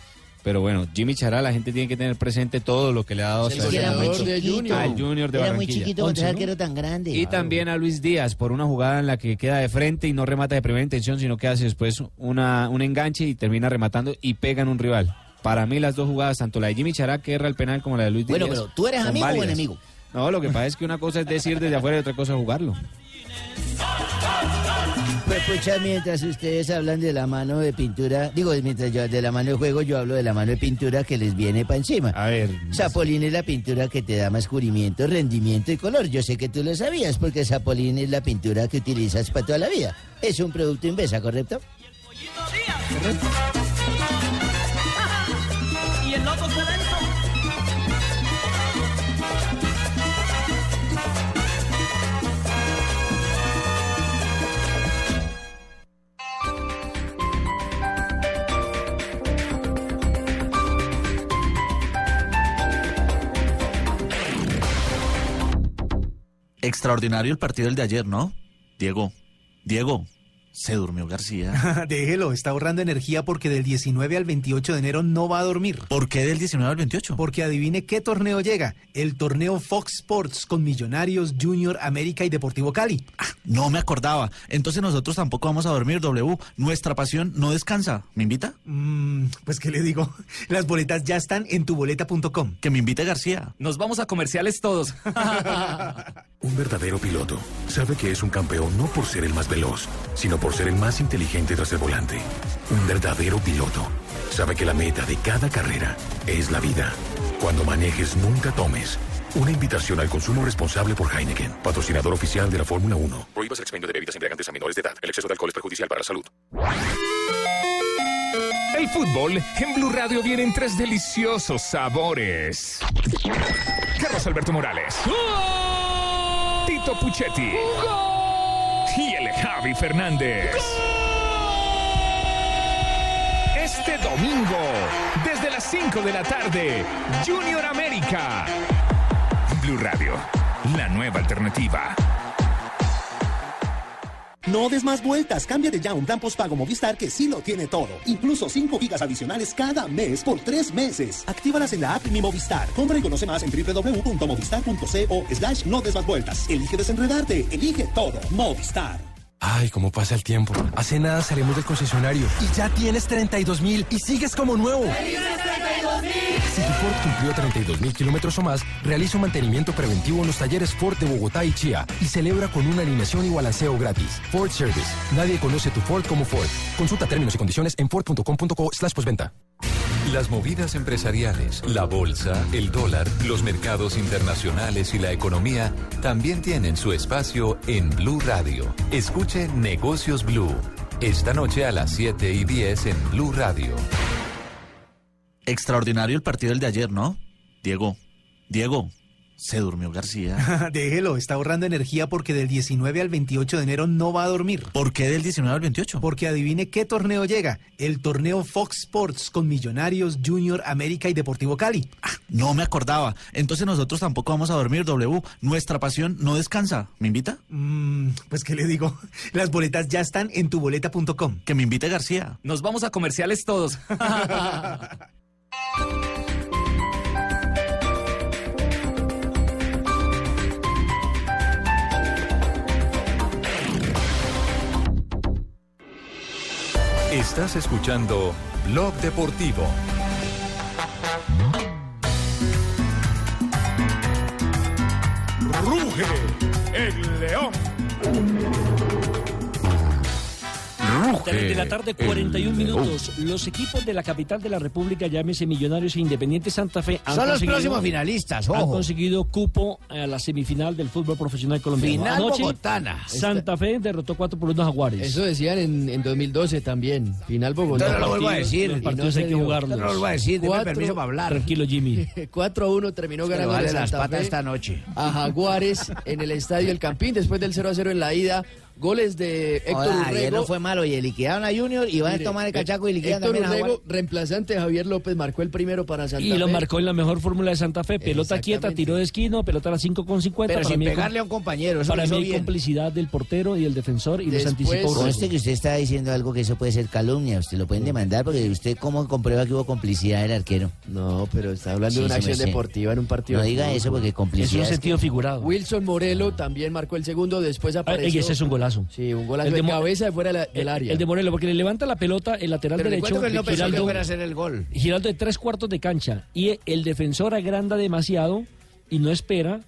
Pero bueno, Jimmy Chará, la gente tiene que tener presente todo lo que le ha dado que era muy momento chiquito. al Junior de Era muy chiquito contra ese arquero tan grande. Y también a Luis Díaz por una jugada en la que queda de frente y no remata de primera intención, sino que hace después una, un enganche y termina rematando y pega en un rival. Para mí las dos jugadas, tanto la de Jimmy Chará que erra el penal como la de Luis Bueno, Díaz. pero ¿tú eres amigo o enemigo? No, lo que pasa es que una cosa es decir desde afuera y otra cosa es jugarlo. Pues pucha, mientras ustedes hablan de la mano de pintura, digo, mientras yo de la mano de juego, yo hablo de la mano de pintura que les viene para encima. A ver. Sapolín es la pintura que te da más cubrimiento, rendimiento y color. Yo sé que tú lo sabías porque Sapolín es la pintura que utilizas para toda la vida. Es un producto Invesa, ¿correcto? Y Extraordinario el partido del de ayer, ¿no? Diego, Diego, se durmió García. *laughs* Déjelo, está ahorrando energía porque del 19 al 28 de enero no va a dormir. ¿Por qué del 19 al 28? Porque adivine qué torneo llega. El torneo Fox Sports con Millonarios, Junior, América y Deportivo Cali. No me acordaba. Entonces nosotros tampoco vamos a dormir, W. Nuestra pasión no descansa. ¿Me invita? Mm, pues qué le digo, *laughs* las boletas ya están en tuboleta.com. Que me invite García. Nos vamos a comerciales todos. *laughs* Un verdadero piloto sabe que es un campeón no por ser el más veloz, sino por ser el más inteligente tras el volante. Un verdadero piloto sabe que la meta de cada carrera es la vida. Cuando manejes, nunca tomes. Una invitación al consumo responsable por Heineken, patrocinador oficial de la Fórmula 1. Prohíbas el expendio de bebidas embriagantes a menores de edad. El exceso de alcohol es perjudicial para la salud. El fútbol en Blue Radio viene en tres deliciosos sabores. Carlos Alberto Morales. Tito Puchetti. Y el Javi Fernández. Este domingo, desde las 5 de la tarde, Junior América. Blue Radio, la nueva alternativa. No des más vueltas, cámbiate ya un plan postpago Movistar que sí lo tiene todo. Incluso 5 gigas adicionales cada mes por 3 meses. Actívalas en la app Mi Movistar. Compra y conoce más en www.movistar.co slash no des más vueltas. Elige desenredarte, elige todo. Movistar. Ay, cómo pasa el tiempo. Hace nada salimos del concesionario y ya tienes 32 mil y sigues como nuevo. Si tu Ford cumplió 32 mil kilómetros o más, realiza un mantenimiento preventivo en los talleres Ford de Bogotá y Chía y celebra con una alineación y balanceo gratis. Ford Service. Nadie conoce tu Ford como Ford. Consulta términos y condiciones en ford.com.co slash postventa. Las movidas empresariales, la bolsa, el dólar, los mercados internacionales y la economía también tienen su espacio en Blue Radio. Escuche Negocios Blue. Esta noche a las 7 y 10 en Blue Radio. Extraordinario el partido del de ayer, ¿no? Diego, Diego, se durmió García. *laughs* Déjelo, está ahorrando energía porque del 19 al 28 de enero no va a dormir. ¿Por qué del 19 al 28? Porque adivine qué torneo llega. El torneo Fox Sports con Millonarios, Junior, América y Deportivo Cali. No me acordaba. Entonces nosotros tampoco vamos a dormir, W. Nuestra pasión no descansa. ¿Me invita? Mm, pues qué le digo, *laughs* las boletas ya están en tuboleta.com. Que me invite García. Nos vamos a comerciales todos. *laughs* Estás escuchando Blog Deportivo. Ruge el león. Tres de la tarde, el 41 león. minutos. Los equipos de la capital de la República, llámese Millonarios e Independiente Santa Fe, han Son los conseguido- próximos finalistas, Han ojo. conseguido cupo a la semifinal del fútbol profesional colombiano. Final Anoche, bogotana. Santa Fe derrotó 4 por 1 a Jaguares. Eso decían en, en 2012 también. Final Bogotá. Entonces no lo vuelvo a decir. Los partidos hay se que jugarlos. No lo vuelvo a decir, deme permiso para hablar. Tranquilo, Jimmy. *laughs* 4 a 1 terminó ganando vale las patas Fe esta noche. a Jaguares en el estadio El Campín después del 0 a 0 en la ida. Goles de Héctor ayer Urrego. no fue malo. Y liquidaron a Junior y van a tomar el cachaco y liquidan Héctor también a Urrego, Jaguar. reemplazante de Javier López, marcó el primero para Santa Y Fe. lo marcó en la mejor fórmula de Santa Fe. Pelota quieta, tiro de esquino, pelota a las 5 con 50. Pero para sin mí hay pegarle a un compañero, eso Para mí bien. complicidad del portero y el defensor y los anticipó. Conste que usted está diciendo algo que eso puede ser calumnia. Usted lo pueden demandar porque usted cómo comprueba que hubo complicidad del arquero. No, pero está hablando de una acción deportiva en un partido. No diga eso porque complicidad. Es un sentido figurado. Wilson Morelo también marcó el segundo, después Ah, apareció. y ese es un golazo. Sí, un golazo El de, de cabeza de fuera de del área. El de Morelo, porque le levanta la pelota el lateral Pero derecho. que él no pensó Giraldo- hacer el gol. Giraldo de tres cuartos de cancha. Y el defensor agranda demasiado y no espera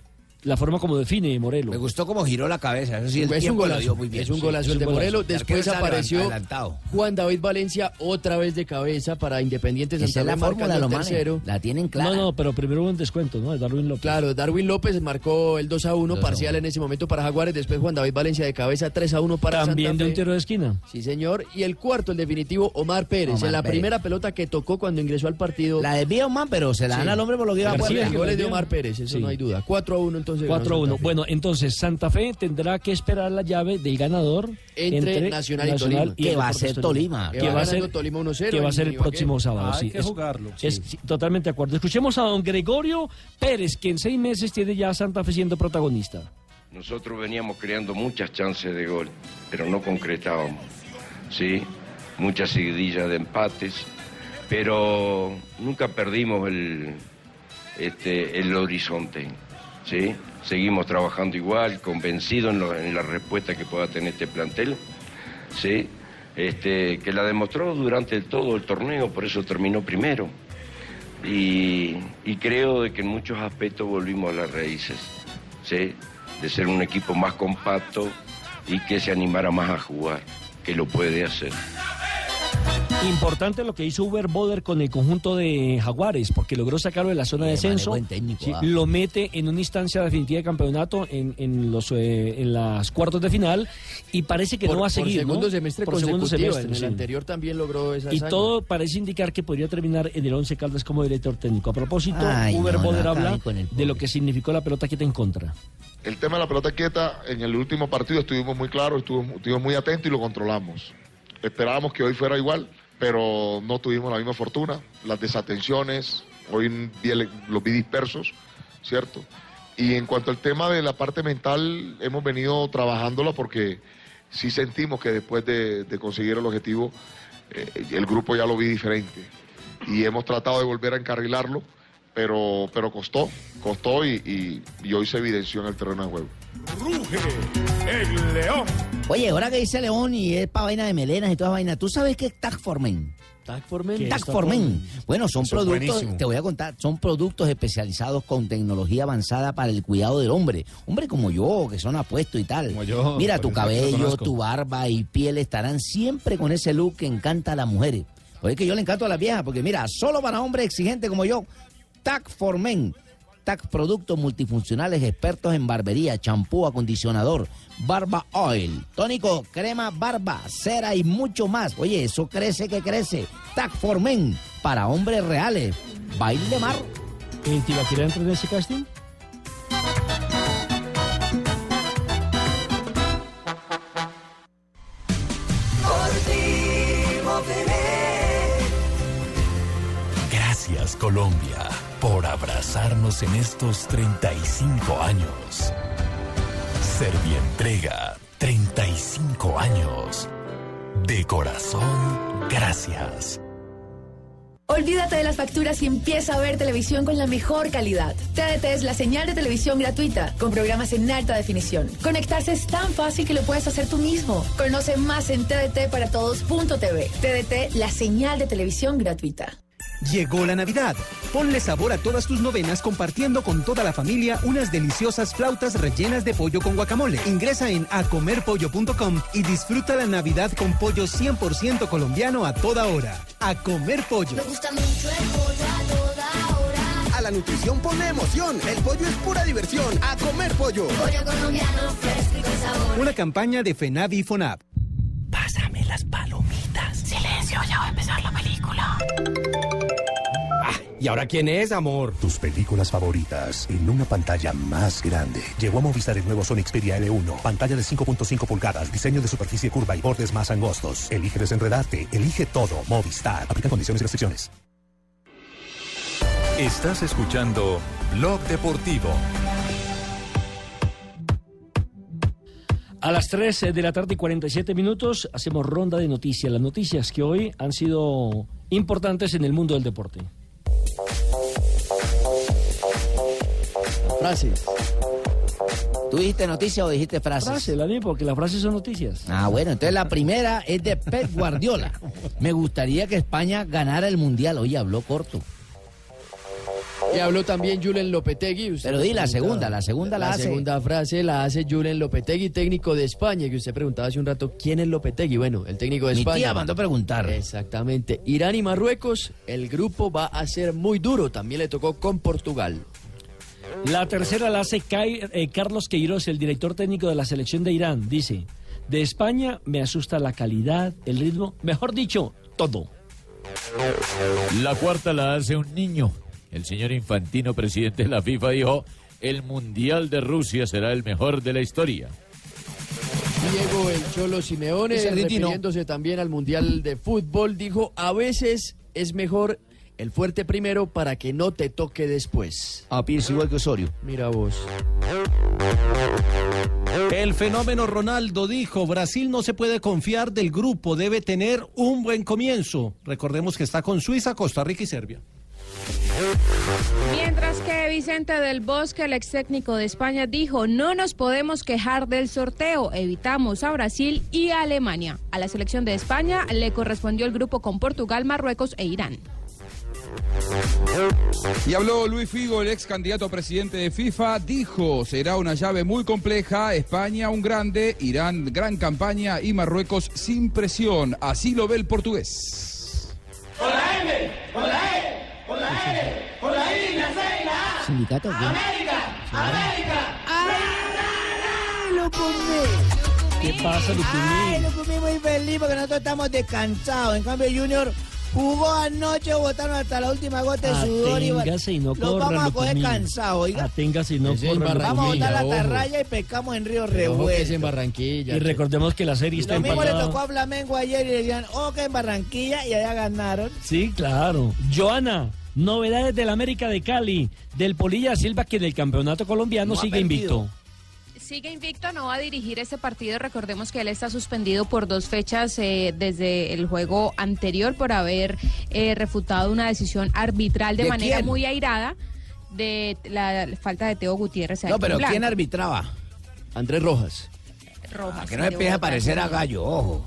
la forma como define Morelo. Me gustó cómo giró la cabeza. Eso sí, el es un lo golazo, dio muy bien. es un golazo el de. Morelo. Después apareció adelantado. Juan David Valencia otra vez de cabeza para Independiente Santa la Fe fórmula, marcando lo tercero. La tienen clara. No, no, pero primero hubo un descuento, ¿no? De Darwin López. Claro, Darwin López marcó el 2 a 1 2 a parcial en ese momento para Jaguares, después Juan David Valencia de cabeza 3 a 1 para También Santa de un tiro de esquina. Sí, señor, y el cuarto, el definitivo Omar Pérez, Omar en la Pérez. primera pelota que tocó cuando ingresó al partido. La desvía man, pero se la dan al hombre por lo que iba a Sí, jugar. el gol es de Omar Pérez, eso Sí. no hay duda. 4 a 1 entonces. Ganó 4 a 1. Santa Fe. Bueno, entonces Santa Fe tendrá que esperar la llave del ganador Entre Nacional y Tolima. Que va a ser Tolima. Que va a ser ganando Tolima 1-0 que va a en ser el próximo sábado. Ah, hay sí. que Es- jugarlo, es- sí. sí, totalmente de acuerdo. Escuchemos a don Gregorio Pérez, que en seis meses tiene ya a Santa Fe siendo protagonista. Nosotros veníamos creando muchas chances de gol, pero no concretábamos. Sí, muchas seguidillas de empates, pero nunca perdimos el, este, el horizonte. Sí, seguimos trabajando igual, convencidos en, la respuesta que pueda tener este plantel. Sí, este, que la demostró durante todo el torneo, por eso terminó primero. Y, y creo de que en muchos aspectos volvimos a las raíces, ¿sí? de ser un equipo más compacto y que se animara más a jugar, que lo puede hacer. Importante lo que hizo Uber Boder con el conjunto de Jaguares, porque logró sacarlo de la zona de descenso. buen técnico, Sí, ah. Lo mete en una instancia definitiva de campeonato en, en los eh, en las cuartos de final y parece que por, no va a por seguir. ¿no? segundo semestre Por segundo semestre, en el sí. anterior también logró esa Y hazaña. todo parece indicar que podría terminar en el Once Caldas como director técnico. A propósito, Ay, Uber no, Boder habla de lo que significó la pelota quieta en contra. El tema de la pelota quieta, en el último partido estuvimos muy claros, estuvimos, estuvimos muy atentos y lo controlamos. Esperábamos que hoy fuera igual, pero no tuvimos la misma fortuna. Las desatenciones, hoy los vi dispersos, ¿cierto? Y en cuanto al tema de la parte mental, hemos venido trabajándola porque sí sentimos que después de, conseguir el objetivo, eh, el grupo ya lo vi diferente. Y hemos tratado de volver a encarrilarlo, pero, pero costó, costó y- y hoy se evidenció en el terreno de juego. Ruge el león. Oye, ahora que dice León y es para vaina de melenas y toda vaina, ¿tú sabes qué es Tagformen? Tagformen. Tagformen. Bueno, son Eso es productos, buenísimo. te voy a contar, son productos especializados con tecnología avanzada para el cuidado del hombre. Hombre como yo, que son apuestos y tal. yo, Mira, tu cabello, tu barba y piel estarán siempre con ese look que encanta a las mujeres. Oye, que yo le encanto a las viejas, porque mira, solo para hombres exigentes como yo, Tagformen. Tag productos multifuncionales expertos en barbería, champú, acondicionador, barba oil, tónico, crema, barba, cera y mucho más. Oye, eso crece que crece. Tag for Men para hombres reales. Baile mar. ¿En Tibaquirá entra en ese casting? Colombia por abrazarnos en estos 35 años. Servientrega, 35 años. De corazón, gracias. Olvídate de las facturas y empieza a ver televisión con la mejor calidad. TDT es la señal de televisión gratuita, con programas en alta definición. Conectarse es tan fácil que lo puedes hacer tú mismo. Conoce más en tdtparatodos.tv. TDT, la señal de televisión gratuita. Llegó la Navidad. Ponle sabor a todas tus novenas compartiendo con toda la familia unas deliciosas flautas rellenas de pollo con guacamole. Ingresa en acomerpollo.com y disfruta la Navidad con pollo 100% colombiano a toda hora. A comer pollo. Me gusta mucho el pollo a toda hora. A la nutrición ponle emoción. El pollo es pura diversión. A comer pollo. Pollo colombiano fresco y con sabor. Una campaña de FENAVI y FONAP. Pásame las palomitas. Silencio, ya va a empezar la película. ¿Y ahora quién es, amor? Tus películas favoritas en una pantalla más grande. Llegó a Movistar el nuevo Sony Xperia L1. Pantalla de 5.5 pulgadas, diseño de superficie curva y bordes más angostos. Elige desenredarte, elige todo. Movistar. Aplica condiciones y restricciones. Estás escuchando Blog Deportivo. A las 3 de la tarde y 47 minutos hacemos ronda de noticias. Las noticias que hoy han sido importantes en el mundo del deporte. ¿Tú dijiste noticias o dijiste frases? Frases, la misma, porque las frases son noticias. Ah, bueno, entonces la primera es de Pep Guardiola. *laughs* Me gustaría que España ganara el Mundial. Oye, habló corto. Y habló también Julen Lopetegui. Usted Pero di la segunda, la segunda la hace. segunda frase la hace Julen Lopetegui, técnico de España, que usted preguntaba hace un rato, ¿quién es Lopetegui? Bueno, el técnico de Mi España. tía mandó a preguntar. Exactamente. Irán y Marruecos, el grupo va a ser muy duro. También le tocó con Portugal. La tercera la hace Kai- eh, Carlos Queiroz, el director técnico de la selección de Irán. Dice, de España me asusta la calidad, el ritmo, mejor dicho, todo. La cuarta la hace un niño. El señor Infantino, presidente de la FIFA, dijo, el Mundial de Rusia será el mejor de la historia. Diego el Cholo Simeone, refiriéndose también al Mundial de Fútbol, dijo, a veces es mejor el fuerte primero para que no te toque después. Ah, pienso igual que Osorio. Mira vos. El fenómeno Ronaldo dijo, Brasil no se puede confiar del grupo, debe tener un buen comienzo. Recordemos que está con Suiza, Costa Rica y Serbia. Mientras que Vicente del Bosque, el ex técnico de España, dijo, no nos podemos quejar del sorteo, evitamos a Brasil y a Alemania. A la selección de España le correspondió el grupo con Portugal, Marruecos e Irán. Y habló Luis Figo, el ex candidato a presidente de FIFA, dijo, será una llave muy compleja, España un grande, Irán gran campaña y Marruecos sin presión. Así lo ve el portugués. Con la M, con la E, con la R, con la I, la C y la A. ¿Sindicato? América, América. lo comí! ¿Qué pasa, Ay, lo comí muy feliz porque nosotros estamos descansados. En cambio, Junior jugó anoche, botaron hasta la última gota de sudor. y y no Los corra, vamos a coger cansados, oiga. Aténgase y no Ese es corra, Barranquilla, Vamos a botar la tarraya y pescamos en Río es en Revuelto. Barranquilla. Y recordemos que la serie está Lo mismo le tocó a Flamengo ayer y le decían, oh, que en Barranquilla y allá ganaron. Sí, claro. Joana, novedades del América de Cali, del Polilla Silva que del campeonato colombiano No sigue invicto. Sigue invicto, no va a dirigir este partido. Recordemos que él está suspendido por dos fechas eh, desde el juego anterior por haber eh, refutado una decisión arbitral de, ¿De manera quién? muy airada de la falta de Teo Gutiérrez. No, pero. ¿quién arbitraba? Andrés Rojas. Rojas, Que no empiece a parecer a gallo, ojo.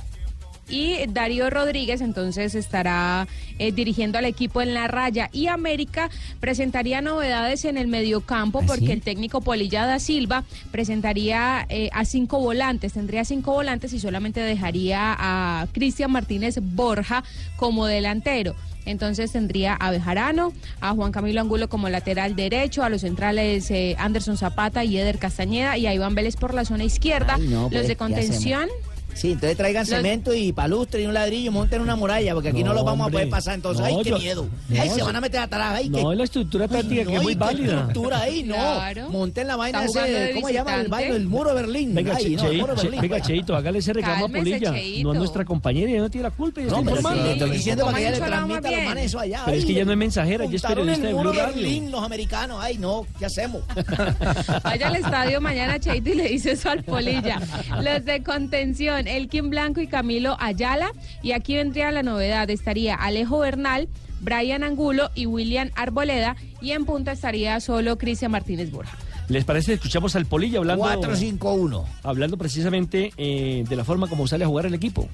Y Darío Rodríguez entonces estará eh, dirigiendo al equipo en la raya. Y América presentaría novedades en el mediocampo ¿Ah, porque sí? el técnico Polilla da Silva presentaría eh, a cinco volantes, tendría cinco volantes y solamente dejaría a Cristian Martínez Borja como delantero. Entonces tendría a Bejarano, a Juan Camilo Angulo como lateral derecho, a los centrales eh, Anderson Zapata y Eder Castañeda y a Iván Vélez por la zona izquierda. Ay, no, pues, los de contención. Sí, entonces traigan Los- cemento y palustre y un ladrillo, monten una muralla, porque aquí no, No, los vamos a poder pasar. Entonces, No, ¡ay, qué yo- miedo! no, ¡Ay, se yo- van a meter atrás! ¡Ay, qué No, la estructura táctica que es muy qué válida. estructura ahí, no! Claro. Monten la vaina ese, de ¿cómo se llama el baile? El muro de Berlín. Venga, Ay, Che- no, el Che- muro de Che- Berlín. venga, Cheito, hágale ese reclamo Cálmese, a Polilla. Cheito. No a nuestra compañera, ella no tiene la culpa. Ella No, está pero sí, informando. le estoy diciendo para que ella le transmita a los manes eso allá. Pero es que Ay, ella no es mensajera, ella es periodista de muro Blue. Berlín, los americanos. Ay, no, ¿qué hacemos? *laughs* Vaya al estadio mañana, Cheito, y le dice eso al Polilla. *laughs* Los de contención, con Elkin Blanco y Camilo Ayala. Y aquí vendría la novedad, estaría Alejo Bernal, Brian Angulo y William Arboleda. Y en punta estaría solo Cristian Martínez Borja. ¿Les parece? Escuchamos al Polilla hablando. 4-5-1. Hablando precisamente eh, de la forma como sale a jugar el equipo.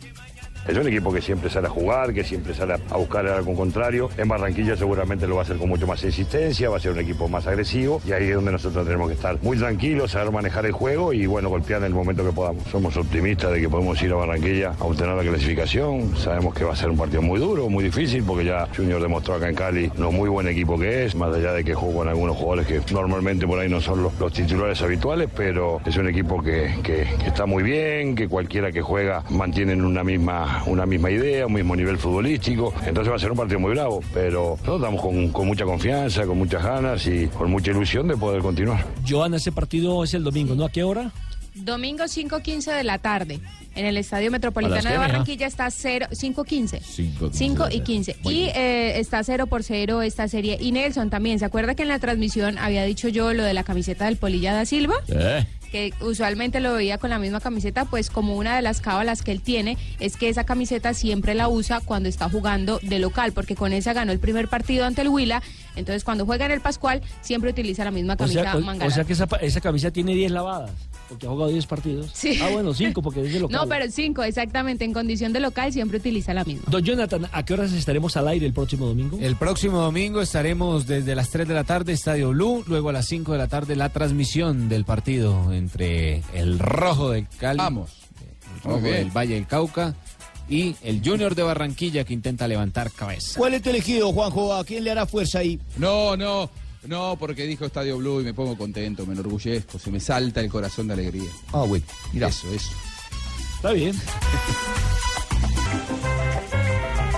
Es un equipo que siempre sale a jugar, que siempre sale a buscar algo contrario. En Barranquilla seguramente lo va a hacer con mucho más insistencia, va a ser un equipo más agresivo y ahí es donde nosotros tenemos que estar muy tranquilos, saber manejar el juego y bueno, golpear en el momento que podamos. Somos optimistas de que podemos ir a Barranquilla a obtener la clasificación. Sabemos que va a ser un partido muy duro, muy difícil, porque ya Junior demostró acá en Cali lo muy buen equipo que es, más allá de que juega con algunos jugadores que normalmente por ahí no son los, titulares habituales, pero es un equipo que, que- que está muy bien, que cualquiera que juega mantienen una misma, una misma idea, un mismo nivel futbolístico. Entonces va a ser un partido muy bravo, pero nosotros estamos con, con mucha confianza, con muchas ganas y con mucha ilusión de poder continuar. Joana, ese partido es el domingo, ¿no? ¿A qué hora? Domingo 5.15 de la tarde. En el Estadio Metropolitano de? Barranquilla está 0, 5.15. 5, 5 y 15. Y eh, está 0 por 0 esta serie. Y Nelson también, ¿se acuerda que en la transmisión había dicho yo lo de la camiseta del Polilla da Silva? Eh. Que usualmente lo veía con la misma camiseta, pues como una de las cábalas que él tiene es que esa camiseta siempre la usa cuando está jugando de local, porque con esa ganó el primer partido ante el Huila, entonces cuando juega en el Pascual siempre utiliza la misma O camisa sea, o- manga o sea que esa, esa camisa tiene 10 lavadas, porque ha jugado 10 partidos. Sí. Ah, bueno, 5, porque es de local. No, pero cinco, exactamente, en condición de local siempre utiliza la misma. Don Jonathan, ¿a qué horas estaremos al aire el próximo domingo? El próximo domingo estaremos desde las 3 de la tarde, Estadio Blue, luego a las 5 de la tarde la transmisión del partido entre el Rojo del Cali, Vamos. el Rojo del Valle del Cauca y el Junior de Barranquilla que intenta levantar cabeza. ¿Cuál es tu elegido, Juanjo? ¿A quién le hará fuerza ahí? No, no, no, porque dijo Estadio Blue y me pongo contento, me enorgullezco, se me salta el corazón de alegría. Ah, bueno. Mira. Eso, eso. Está bien.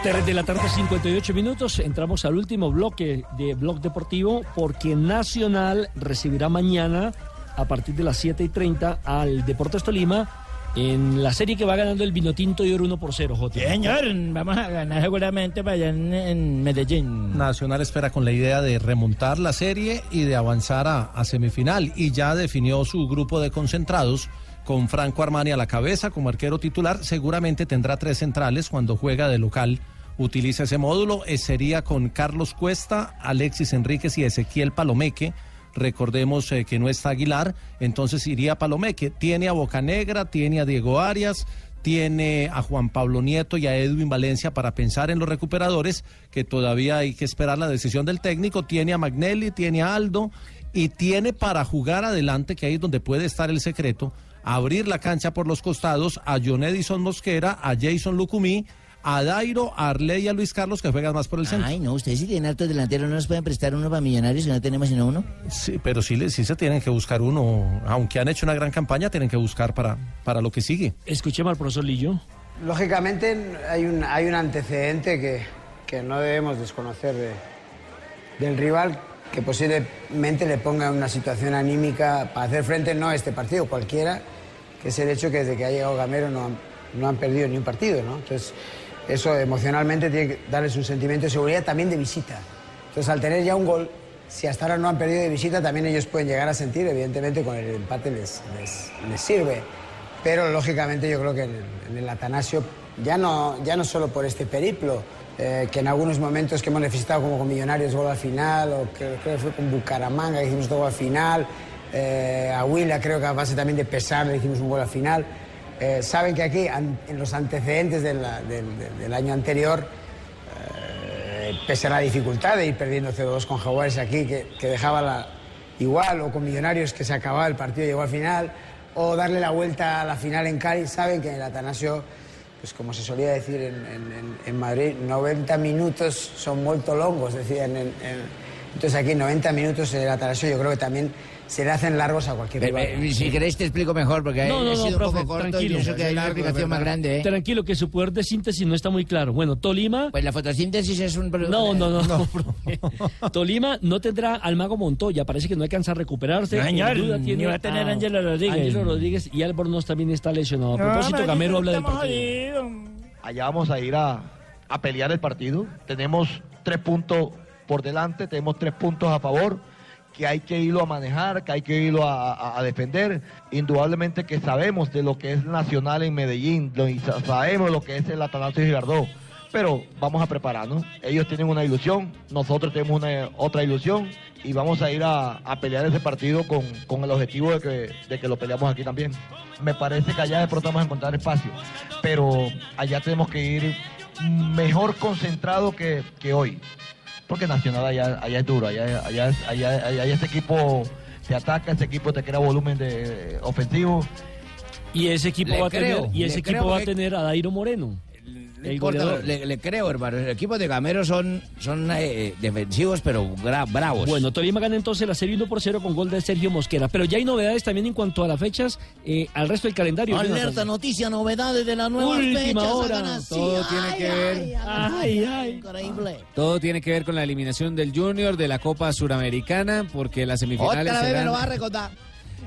3 de la tarde, 58 minutos. Entramos al último bloque de Blog Deportivo porque Nacional recibirá mañana a partir de las 7 y 30 al Deportes Tolima en la serie que va ganando el Vinotinto y Oro 1 por 0, Jota. Señor, vamos a ganar seguramente para allá en, en Medellín. Nacional espera con la idea de remontar la serie y de avanzar a, a semifinal y ya definió su grupo de concentrados con Franco Armani a la cabeza como arquero titular. Seguramente tendrá tres centrales cuando juega de local. Utiliza ese módulo. Eh, sería con Carlos Cuesta, Alexis Enríquez y Ezequiel Palomeque. Recordemos eh, que no está Aguilar, entonces iría Palomeque. Tiene a Bocanegra, tiene a Diego Arias, tiene a Juan Pablo Nieto y a Edwin Valencia para pensar en los recuperadores, que todavía hay que esperar la decisión del técnico. Tiene a Magnelli, tiene a Aldo y tiene para jugar adelante, que ahí es donde puede estar el secreto, abrir la cancha por los costados a John Edison Mosquera, a Jason Lucumí, a Dairo, a Arley y a Luis Carlos, que juegan más por el centro. Ay, no, ustedes sí tienen hartos delanteros, ¿no nos pueden prestar uno para millonarios si no tenemos sino uno? Sí, pero sí, sí se tienen que buscar uno, aunque han hecho una gran campaña, tienen que buscar para, para lo que sigue. Escuchemos al profesor Lillo. Lógicamente hay un, hay un antecedente que, que no debemos desconocer de- del rival que posiblemente le ponga en una situación anímica para hacer frente no a este partido, cualquiera, que es el hecho que desde que ha llegado Gamero no han, no han perdido ni un partido, ¿no? Entonces, eso emocionalmente tiene que darles un sentimiento de seguridad también de visita. Entonces, al tener ya un gol, si hasta ahora no han perdido de visita, también ellos pueden llegar a sentir, evidentemente con el empate les, les, sirve. Pero lógicamente yo creo que en el Atanasio, ya no, ya no solo por este periplo, eh, que en algunos momentos que hemos necesitado como con Millonarios gol al final, o que creo que fue con Bucaramanga que hicimos gol al final, eh, a Huila creo que a base también de pesar le hicimos un gol al final. Eh, saben que aquí, en los antecedentes del, año anterior, eh, pese a la dificultad de ir perdiendo 0-2 con Jaguares aquí, que, dejaba la, igual, o con Millonarios que se acababa el partido y llegó al final, o darle la vuelta a la final en Cali, saben que en el Atanasio, pues como se solía decir en, Madrid, 90 minutos son muy longos, decían. en- en- entonces aquí 90 minutos en el Atanasio yo creo que también se le hacen largos a cualquier Eh, rival. eh, si queréis te explico mejor, porque No, no, no, sido profe, un poco corto tranquilo. y pienso que hay una explicación más grande, ¿eh? Tranquilo, que su poder de síntesis no está muy claro. Bueno, Tolima... Pues la fotosíntesis es un... No, no, no, no, profe. *laughs* Tolima no tendrá al mago Montoya, parece que no alcanza a recuperarse. No, señor, duda ni tiene va a tener Ángelo Rodríguez. Ángelo Rodríguez y Albornoz también está lesionado. A propósito, Gamero habla del partido. Allá vamos a ir a, a pelear el partido. Tenemos tres puntos por delante, tenemos tres puntos a favor. Que hay que irlo a manejar, que hay que irlo a, defender. Indudablemente que sabemos de lo que es Nacional en Medellín, lo- sabemos lo que es el Atanasio Girardot, pero vamos a prepararnos. Ellos tienen una ilusión, nosotros tenemos una, otra ilusión y vamos a ir a, a pelear ese partido con, con el objetivo de que, de que lo peleamos aquí también. Me parece que allá de pronto vamos a encontrar espacio, pero allá tenemos que ir mejor concentrado que, que hoy. Porque Nacional allá, allá es duro, allá, allá, allá, allá este equipo te ataca, este equipo te crea volumen de, ofensivo. Y ese equipo Le va a tener, y ese equipo va a tener a Dairo Moreno. No el importa, goleador. le, le creo, hermano. Los equipos de Gamero son, son eh, defensivos, pero gra- bravos. Bueno, Tolima gana entonces la serie 1 por 0 con gol de Sergio Mosquera. Pero ya hay novedades también en cuanto a las fechas, eh, al resto del calendario. Alerta, noticia, novedades de la nueva Última fecha. hora. Todo tiene Ay, que ver- ay, ay, ay, Increíble. Todo tiene que ver con la eliminación del Junior de la Copa Suramericana, porque las semifinales Otra vez me serán lo va a recordar.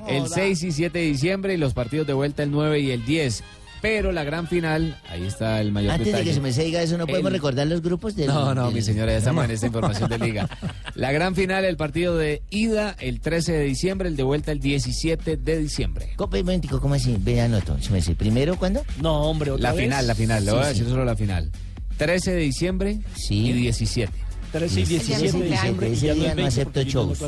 el Joda. 6 y 7 de diciembre y los partidos de vuelta el 9 y el 10. Pero la gran final, ahí está el mayor Antes de que se me se diga eso, ¿no podemos recordar los grupos del... No, no, del- mi señora, ya *laughs* estamos en esta información de liga. La gran final, el partido de ida el 13 de diciembre, el de vuelta el 17 de diciembre. Copa, momentico, ¿cómo así? Vean, anoto. Se me dice, ¿Primero cuándo? No, hombre, La final, la final, le voy a Sí, decir solo la final. 13 de diciembre y 17. 13 y 17 de diciembre. Ese día no 20 acepto no shows.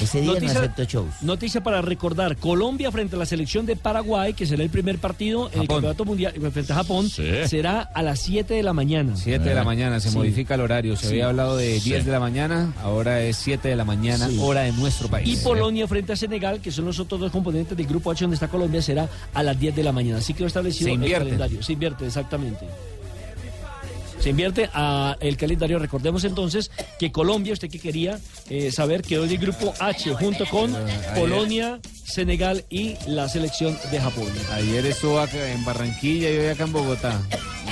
Ese día no Noticia- acepto shows. Noticia para recordar, Colombia frente a la selección de Paraguay, que será el primer partido en el. Campeonato Mundial eh, frente a Japón, será a las 7 de la mañana. 7 de la mañana, se Sí. modifica el horario. Se Sí. había hablado de 10 Sí. de la mañana, ahora es 7 de la mañana, Sí. hora de nuestro país. Y Polonia frente a Senegal, que son los otros dos componentes del grupo H donde está Colombia, será a las 10 de la mañana. Así que lo establecido Se el invierte. calendario. Se invierte, exactamente. Se invierte a el calendario. Recordemos entonces que Colombia, usted que quería eh, saber, quedó en el grupo H junto con Polonia, Senegal y la selección de Japón. Ayer estuvo acá en Barranquilla y hoy acá en Bogotá.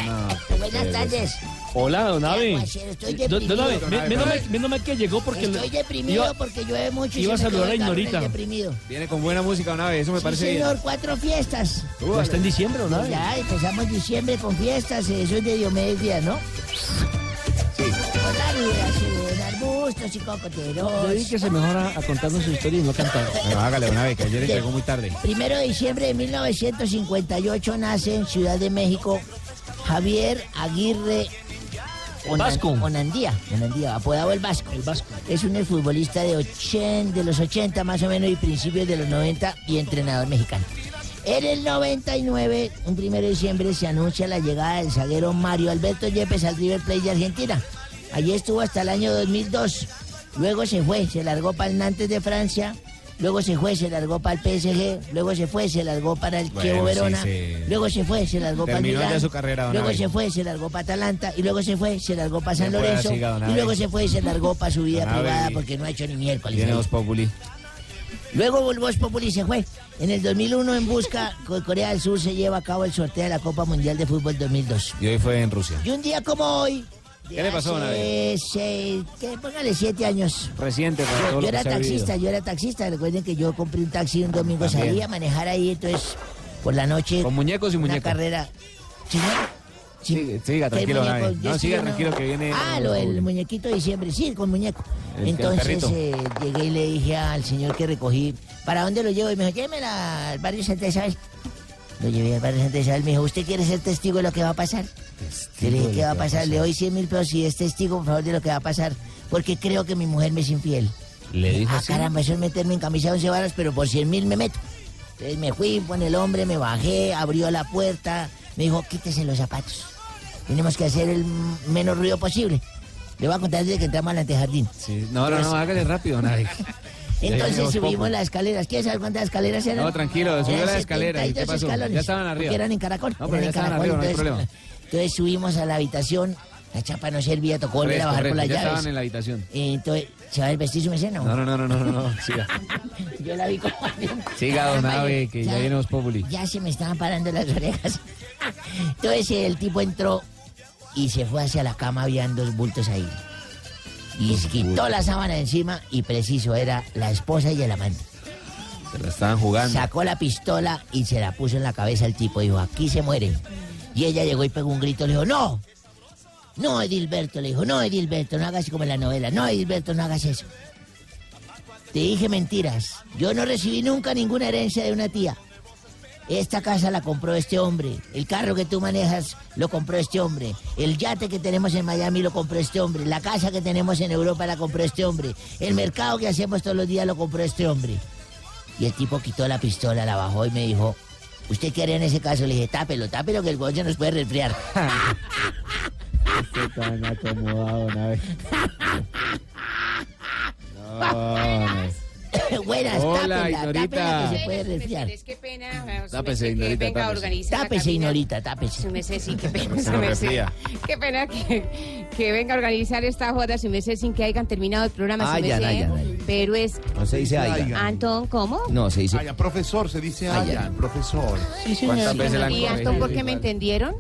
No, Buenas tardes. Hola, don Abe. estoy Don- Don deprimido. Abe, me- menos que llegó porque... Estoy deprimido iba- porque llueve mucho y iba se a saludar a Ignorita. deprimido. Viene con buena música, una vez, eso me Sí, parece señor, bien. cuatro fiestas. Ya está en diciembre, ¿o nada? Ya empezamos diciembre con fiestas, eso es de Diomedes Díaz, ¿no? Sí. Arbustos y cocoteros. Dedíquese mejor a, a contarnos su historia y no cantar. Bueno, hágale una vez, que ayer llegó muy tarde. Primero de diciembre de 1958 nace en Ciudad de México Javier Aguirre Onan- Vasco. Onandía, Onandía, apodado el Vasco. El Vasco. Es un futbolista de, 80, de los 80 más o menos y principios de los 90 y entrenador mexicano. En el 99, un primero de diciembre, se anuncia la llegada del zaguero Mario Alberto Yepes al River Plate de Argentina. Allí estuvo hasta el año 2002. Luego se fue, se largó para el Nantes de Francia. Luego se fue, se largó para el PSG. Luego se fue, se largó para el Bueno, Chievo sí, Verona. sí. Luego se fue, se largó para el Terminó ya Milán. su carrera, Luego Abel. se fue, se largó para Atalanta. Y luego se fue, se largó para San Lorenzo. y Abel. luego se fue y se largó para su vida Don Abel, privada y- porque no ha hecho ni miércoles. Viene ahí. Voz Populi. Luego Voz Populi se fue. En el 2001 en busca con Corea del Sur se lleva a cabo el sorteo de la Copa Mundial de Fútbol 2002. Y hoy fue en Rusia. Y un día como hoy... ¿Qué le pasó, seis- que póngale siete años. Reciente, para todo Yo, era taxista, yo era taxista. Recuerden que yo compré un taxi un domingo, También. salí a manejar ahí, entonces por la noche. Con muñecos y Una muñecos. carrera. Señor. Siga, siga, ¿Qué tranquilo, muñeco? No, sí, siga tranquilo que viene. Ah, lo del muñequito de diciembre, sí, con muñeco. El- el Entonces eh, llegué y le dije al señor que recogí, ¿para dónde lo llevo? Y me dijo, llévemela al barrio Santa Isabel. Lo llevé al barrio Santa Isabel, me dijo, ¿usted quiere ser testigo de lo que va a pasar? Le dije, ¿qué va a pasar? Le doy 100 mil pesos si es testigo, por favor, de lo que va a pasar, porque creo que mi mujer me es infiel. Le dijo Ah, así. caramba, eso es meterme en camisa de once varas, pero por 100 mil me meto. Entonces me fui con el hombre, me bajé, abrió la puerta, me dijo, quítese los zapatos. Tenemos que hacer el menos ruido posible. Le voy a contar desde que entramos al antejardín. Sí. No, no, no, hágale rápido, Nave. *laughs* Entonces subimos las escaleras. ¿Quieres saber cuántas escaleras eran? No, tranquilo, subió Eran la escalera, ¿y qué 72 pasó? escalones, Ya estaban arriba. Eran en Caracol. No, pero eran ya en estaban Caracol, arriba, no hay entonces, Entonces subimos a la habitación. La chapa no servía, tocó volver a bajar por las ya llaves. estaban en la habitación. Y entonces, ¿se va a vestir su meseno? No, no, no, no, no, no, no, siga. *laughs* Yo la vi como... *laughs* Siga, don Ave, que ya ya- viene Voz Populi. Ya se me estaban parando las orejas. *laughs* Entonces el tipo entró y se fue hacia la cama, habían dos bultos ahí. Y quitó la sábana de encima y preciso, era la esposa y el amante. Se la estaban jugando. Sacó la pistola y se la puso en la cabeza el tipo. Dijo, aquí se mueren. Y ella llegó y pegó un grito. Le dijo, no. No, Edilberto. Le dijo, no, Edilberto, no hagas como en la novela. No, Edilberto, no hagas eso. Te dije mentiras. Yo no recibí nunca ninguna herencia de una tía. Esta casa la compró este hombre. El carro que tú manejas lo compró este hombre. El yate que tenemos en Miami lo compró este hombre. La casa que tenemos en Europa la compró este hombre. El mercado que hacemos todos los días lo compró este hombre. Y el tipo quitó la pistola, la bajó y me dijo, ¿usted qué haría en ese caso? Le dije, tápelo, tápelo que el gozo nos puede resfriar. Este tan acomodado una *laughs* vez. Buenas, Hola, tápela, Ignorita. tápela que se puede resfriar. Qué pena. Tápese, que Ignorita, venga tápese. Ignorita, tápese. Su merced, sí, qué *laughs* pena. Su merced. Qué pena que, que venga a organizar esta joda, su merced, sin que hayan terminado el programa, su merced. ayan, ayan. Pero es... No se dice Ayan. Antón, ¿cómo? No, se dice... Ayan, profesor, se dice Ayan. Ayan, profesor. ¿Cuántas veces la han ¿Y Antón por qué me entendieron?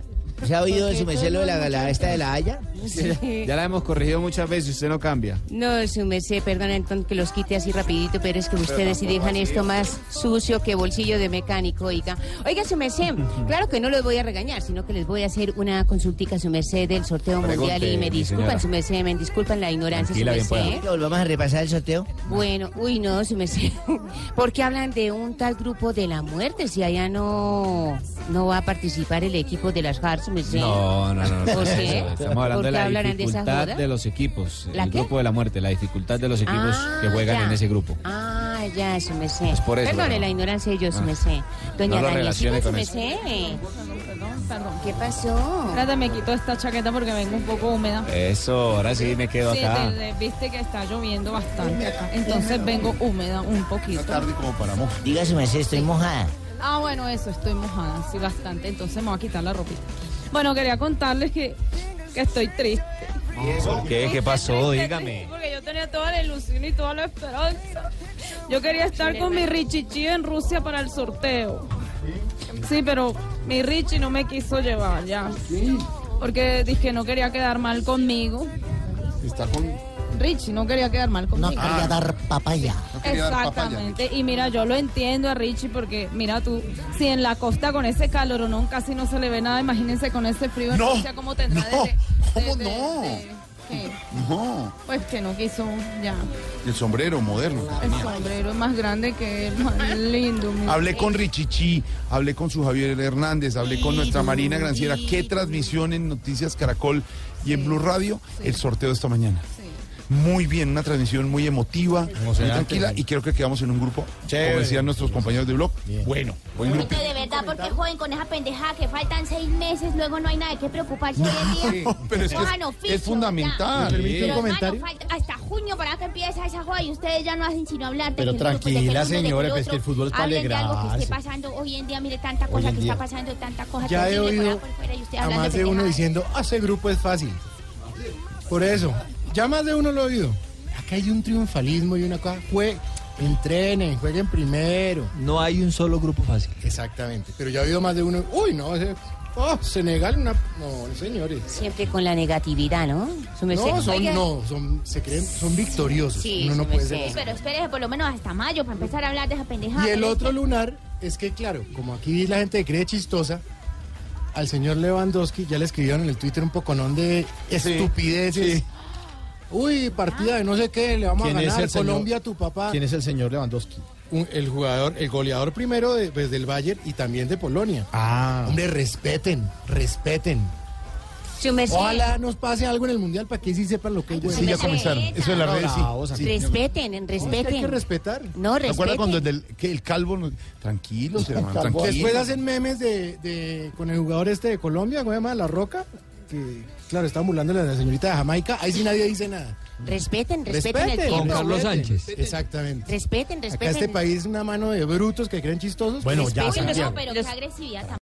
¿Se ha oído de su merced lo de la- esta de la Haya? Sí. Ya la hemos corregido muchas veces, usted no cambia. No, su merced, perdón Antón que los quite así rapidito, pero es que ustedes sí dejan esto más sucio que bolsillo de mecánico, oiga. Oiga, su merced, *laughs* claro que no los voy a regañar, sino que les voy a hacer una consultica, su merced, del sorteo Pregunte, mundial y me disculpan, su merced, me disculpan la ignorancia, Tranquila, su merced. volvamos a repasar el sorteo. Bueno, uy, no, su merced. *laughs* ¿Por qué hablan de un tal grupo de la muerte si allá no, no va a participar el equipo de las Hearts, su merced? No, no, no. no, ¿Por qué? Estamos hablando ¿Por de la hablarán de esa dificultad de los equipos. ¿La el qué? grupo de la muerte, la dificultad de los equipos Ah, que juegan ya. en ese grupo. Ah, ya, su merced. Es por eso, Perdone ¿no? la ignorancia de yo, su Ah. merced. Doña No lo Daniela, eso. merced. Perdón. ¿Qué pasó? Espérate, me quito esta chaqueta porque vengo un poco húmeda. Eso, ahora sí me quedo Sí, acá. te- te- viste que está lloviendo bastante acá. Entonces vengo húmeda un poquito. tarde como para mojar. Diga su merced, estoy mojada. Ah, bueno, eso, estoy mojada, sí, bastante. Entonces me voy a quitar la ropita. Bueno, quería contarles que, que estoy triste. ¿Por qué? ¿Qué pasó? Dígame. Porque yo tenía toda la ilusión y toda la esperanza. Yo quería estar con mi Richichi en Rusia para el sorteo. Sí, pero mi Richie no me quiso llevar ya. Porque dije que no quería quedar mal conmigo. Está con. Richie no quería quedar mal conmigo. No quería dar papaya. No quería dar papaya. Exactamente. Y mira, yo lo entiendo a Richie porque, mira tú, si en la costa con ese calor casi no se le ve nada, imagínense con ese frío en No, Rusia cómo tendrá no, de- de- ¿cómo de- no? de- ¿qué? No, Pues que no quiso ya. el sombrero moderno. El sombrero es más grande que él, más lindo. Hablé con Richichi, hablé con su Javier Hernández, hablé con nuestra Marina Granciera. ¿Qué transmisión en Noticias Caracol y en Blue Radio? El sorteo de esta mañana. Muy bien, una transmisión muy emotiva, muy tranquila y creo que quedamos en un grupo, como decían nuestros compañeros de blog. Bueno, buen grupo. de verdad, porque joden con esa pendejada que faltan seis meses, luego no hay nada de qué preocuparse hoy en día. No, *laughs* pero es que es- es fundamental. ¿Me permite un comentario? hermano, falta hasta junio para que empiece esa joda y ustedes ya no hacen sino hablar de Pero que que tranquila, que señora, pues otro. que el fútbol es Hablen de algo que esté pasando hoy en día, mire tanta cosa que está pasando, tanta cosa Ya he oído por fuera y usted de uno diciendo, ah, ese grupo es fácil. Por eso, ya más de uno lo he oído. Acá hay un triunfalismo y una cosa. Jue- entrenen, jueguen primero. No hay un solo grupo fácil. Exactamente. Pero ya he oído más de uno. Uy, no, ese, oh, Senegal, una. No, señores. Siempre con la negatividad, ¿no? No, son, no, son, se creen, son victoriosos. Sí, uno no sí, puede ser pero espérese por lo menos hasta mayo para empezar a hablar de esa pendejada. Y el otro lunar es que, claro, como aquí la gente cree chistosa, al señor Lewandowski ya le escribieron en el Twitter un poconón de estupideces. Uy, partida de no sé qué, le vamos a ¿Quién es ganar señor- Colombia a tu papá. ¿Quién es el señor Lewandowski? el jugador, el goleador primero de, pues, del Bayern y también de Polonia. Ah. Hombre, respeten, respeten. Ojalá nos pase algo en el Mundial para que sí sepan lo que es. Sí, ya comenzaron. Eso de las redes, sí. Respeten, respeten. Hay que respetar. No, ¿Te acuerdas respeten. cuando el, del- que el calvo... Tranquilos, hermano, tranquilos. Después hacen memes de, de- con el jugador este de Colombia, ¿cómo se llama? La Roca. Que, claro, está burlando a la señorita de Jamaica. Ahí sí nadie dice nada. Respeten, respeten el Respeten. tiempo. respeten. Exactamente. Respeten, Acá respeten. este país es una mano de brutos que creen chistosos. Bueno, ya, Uy, no, pero qué agresividad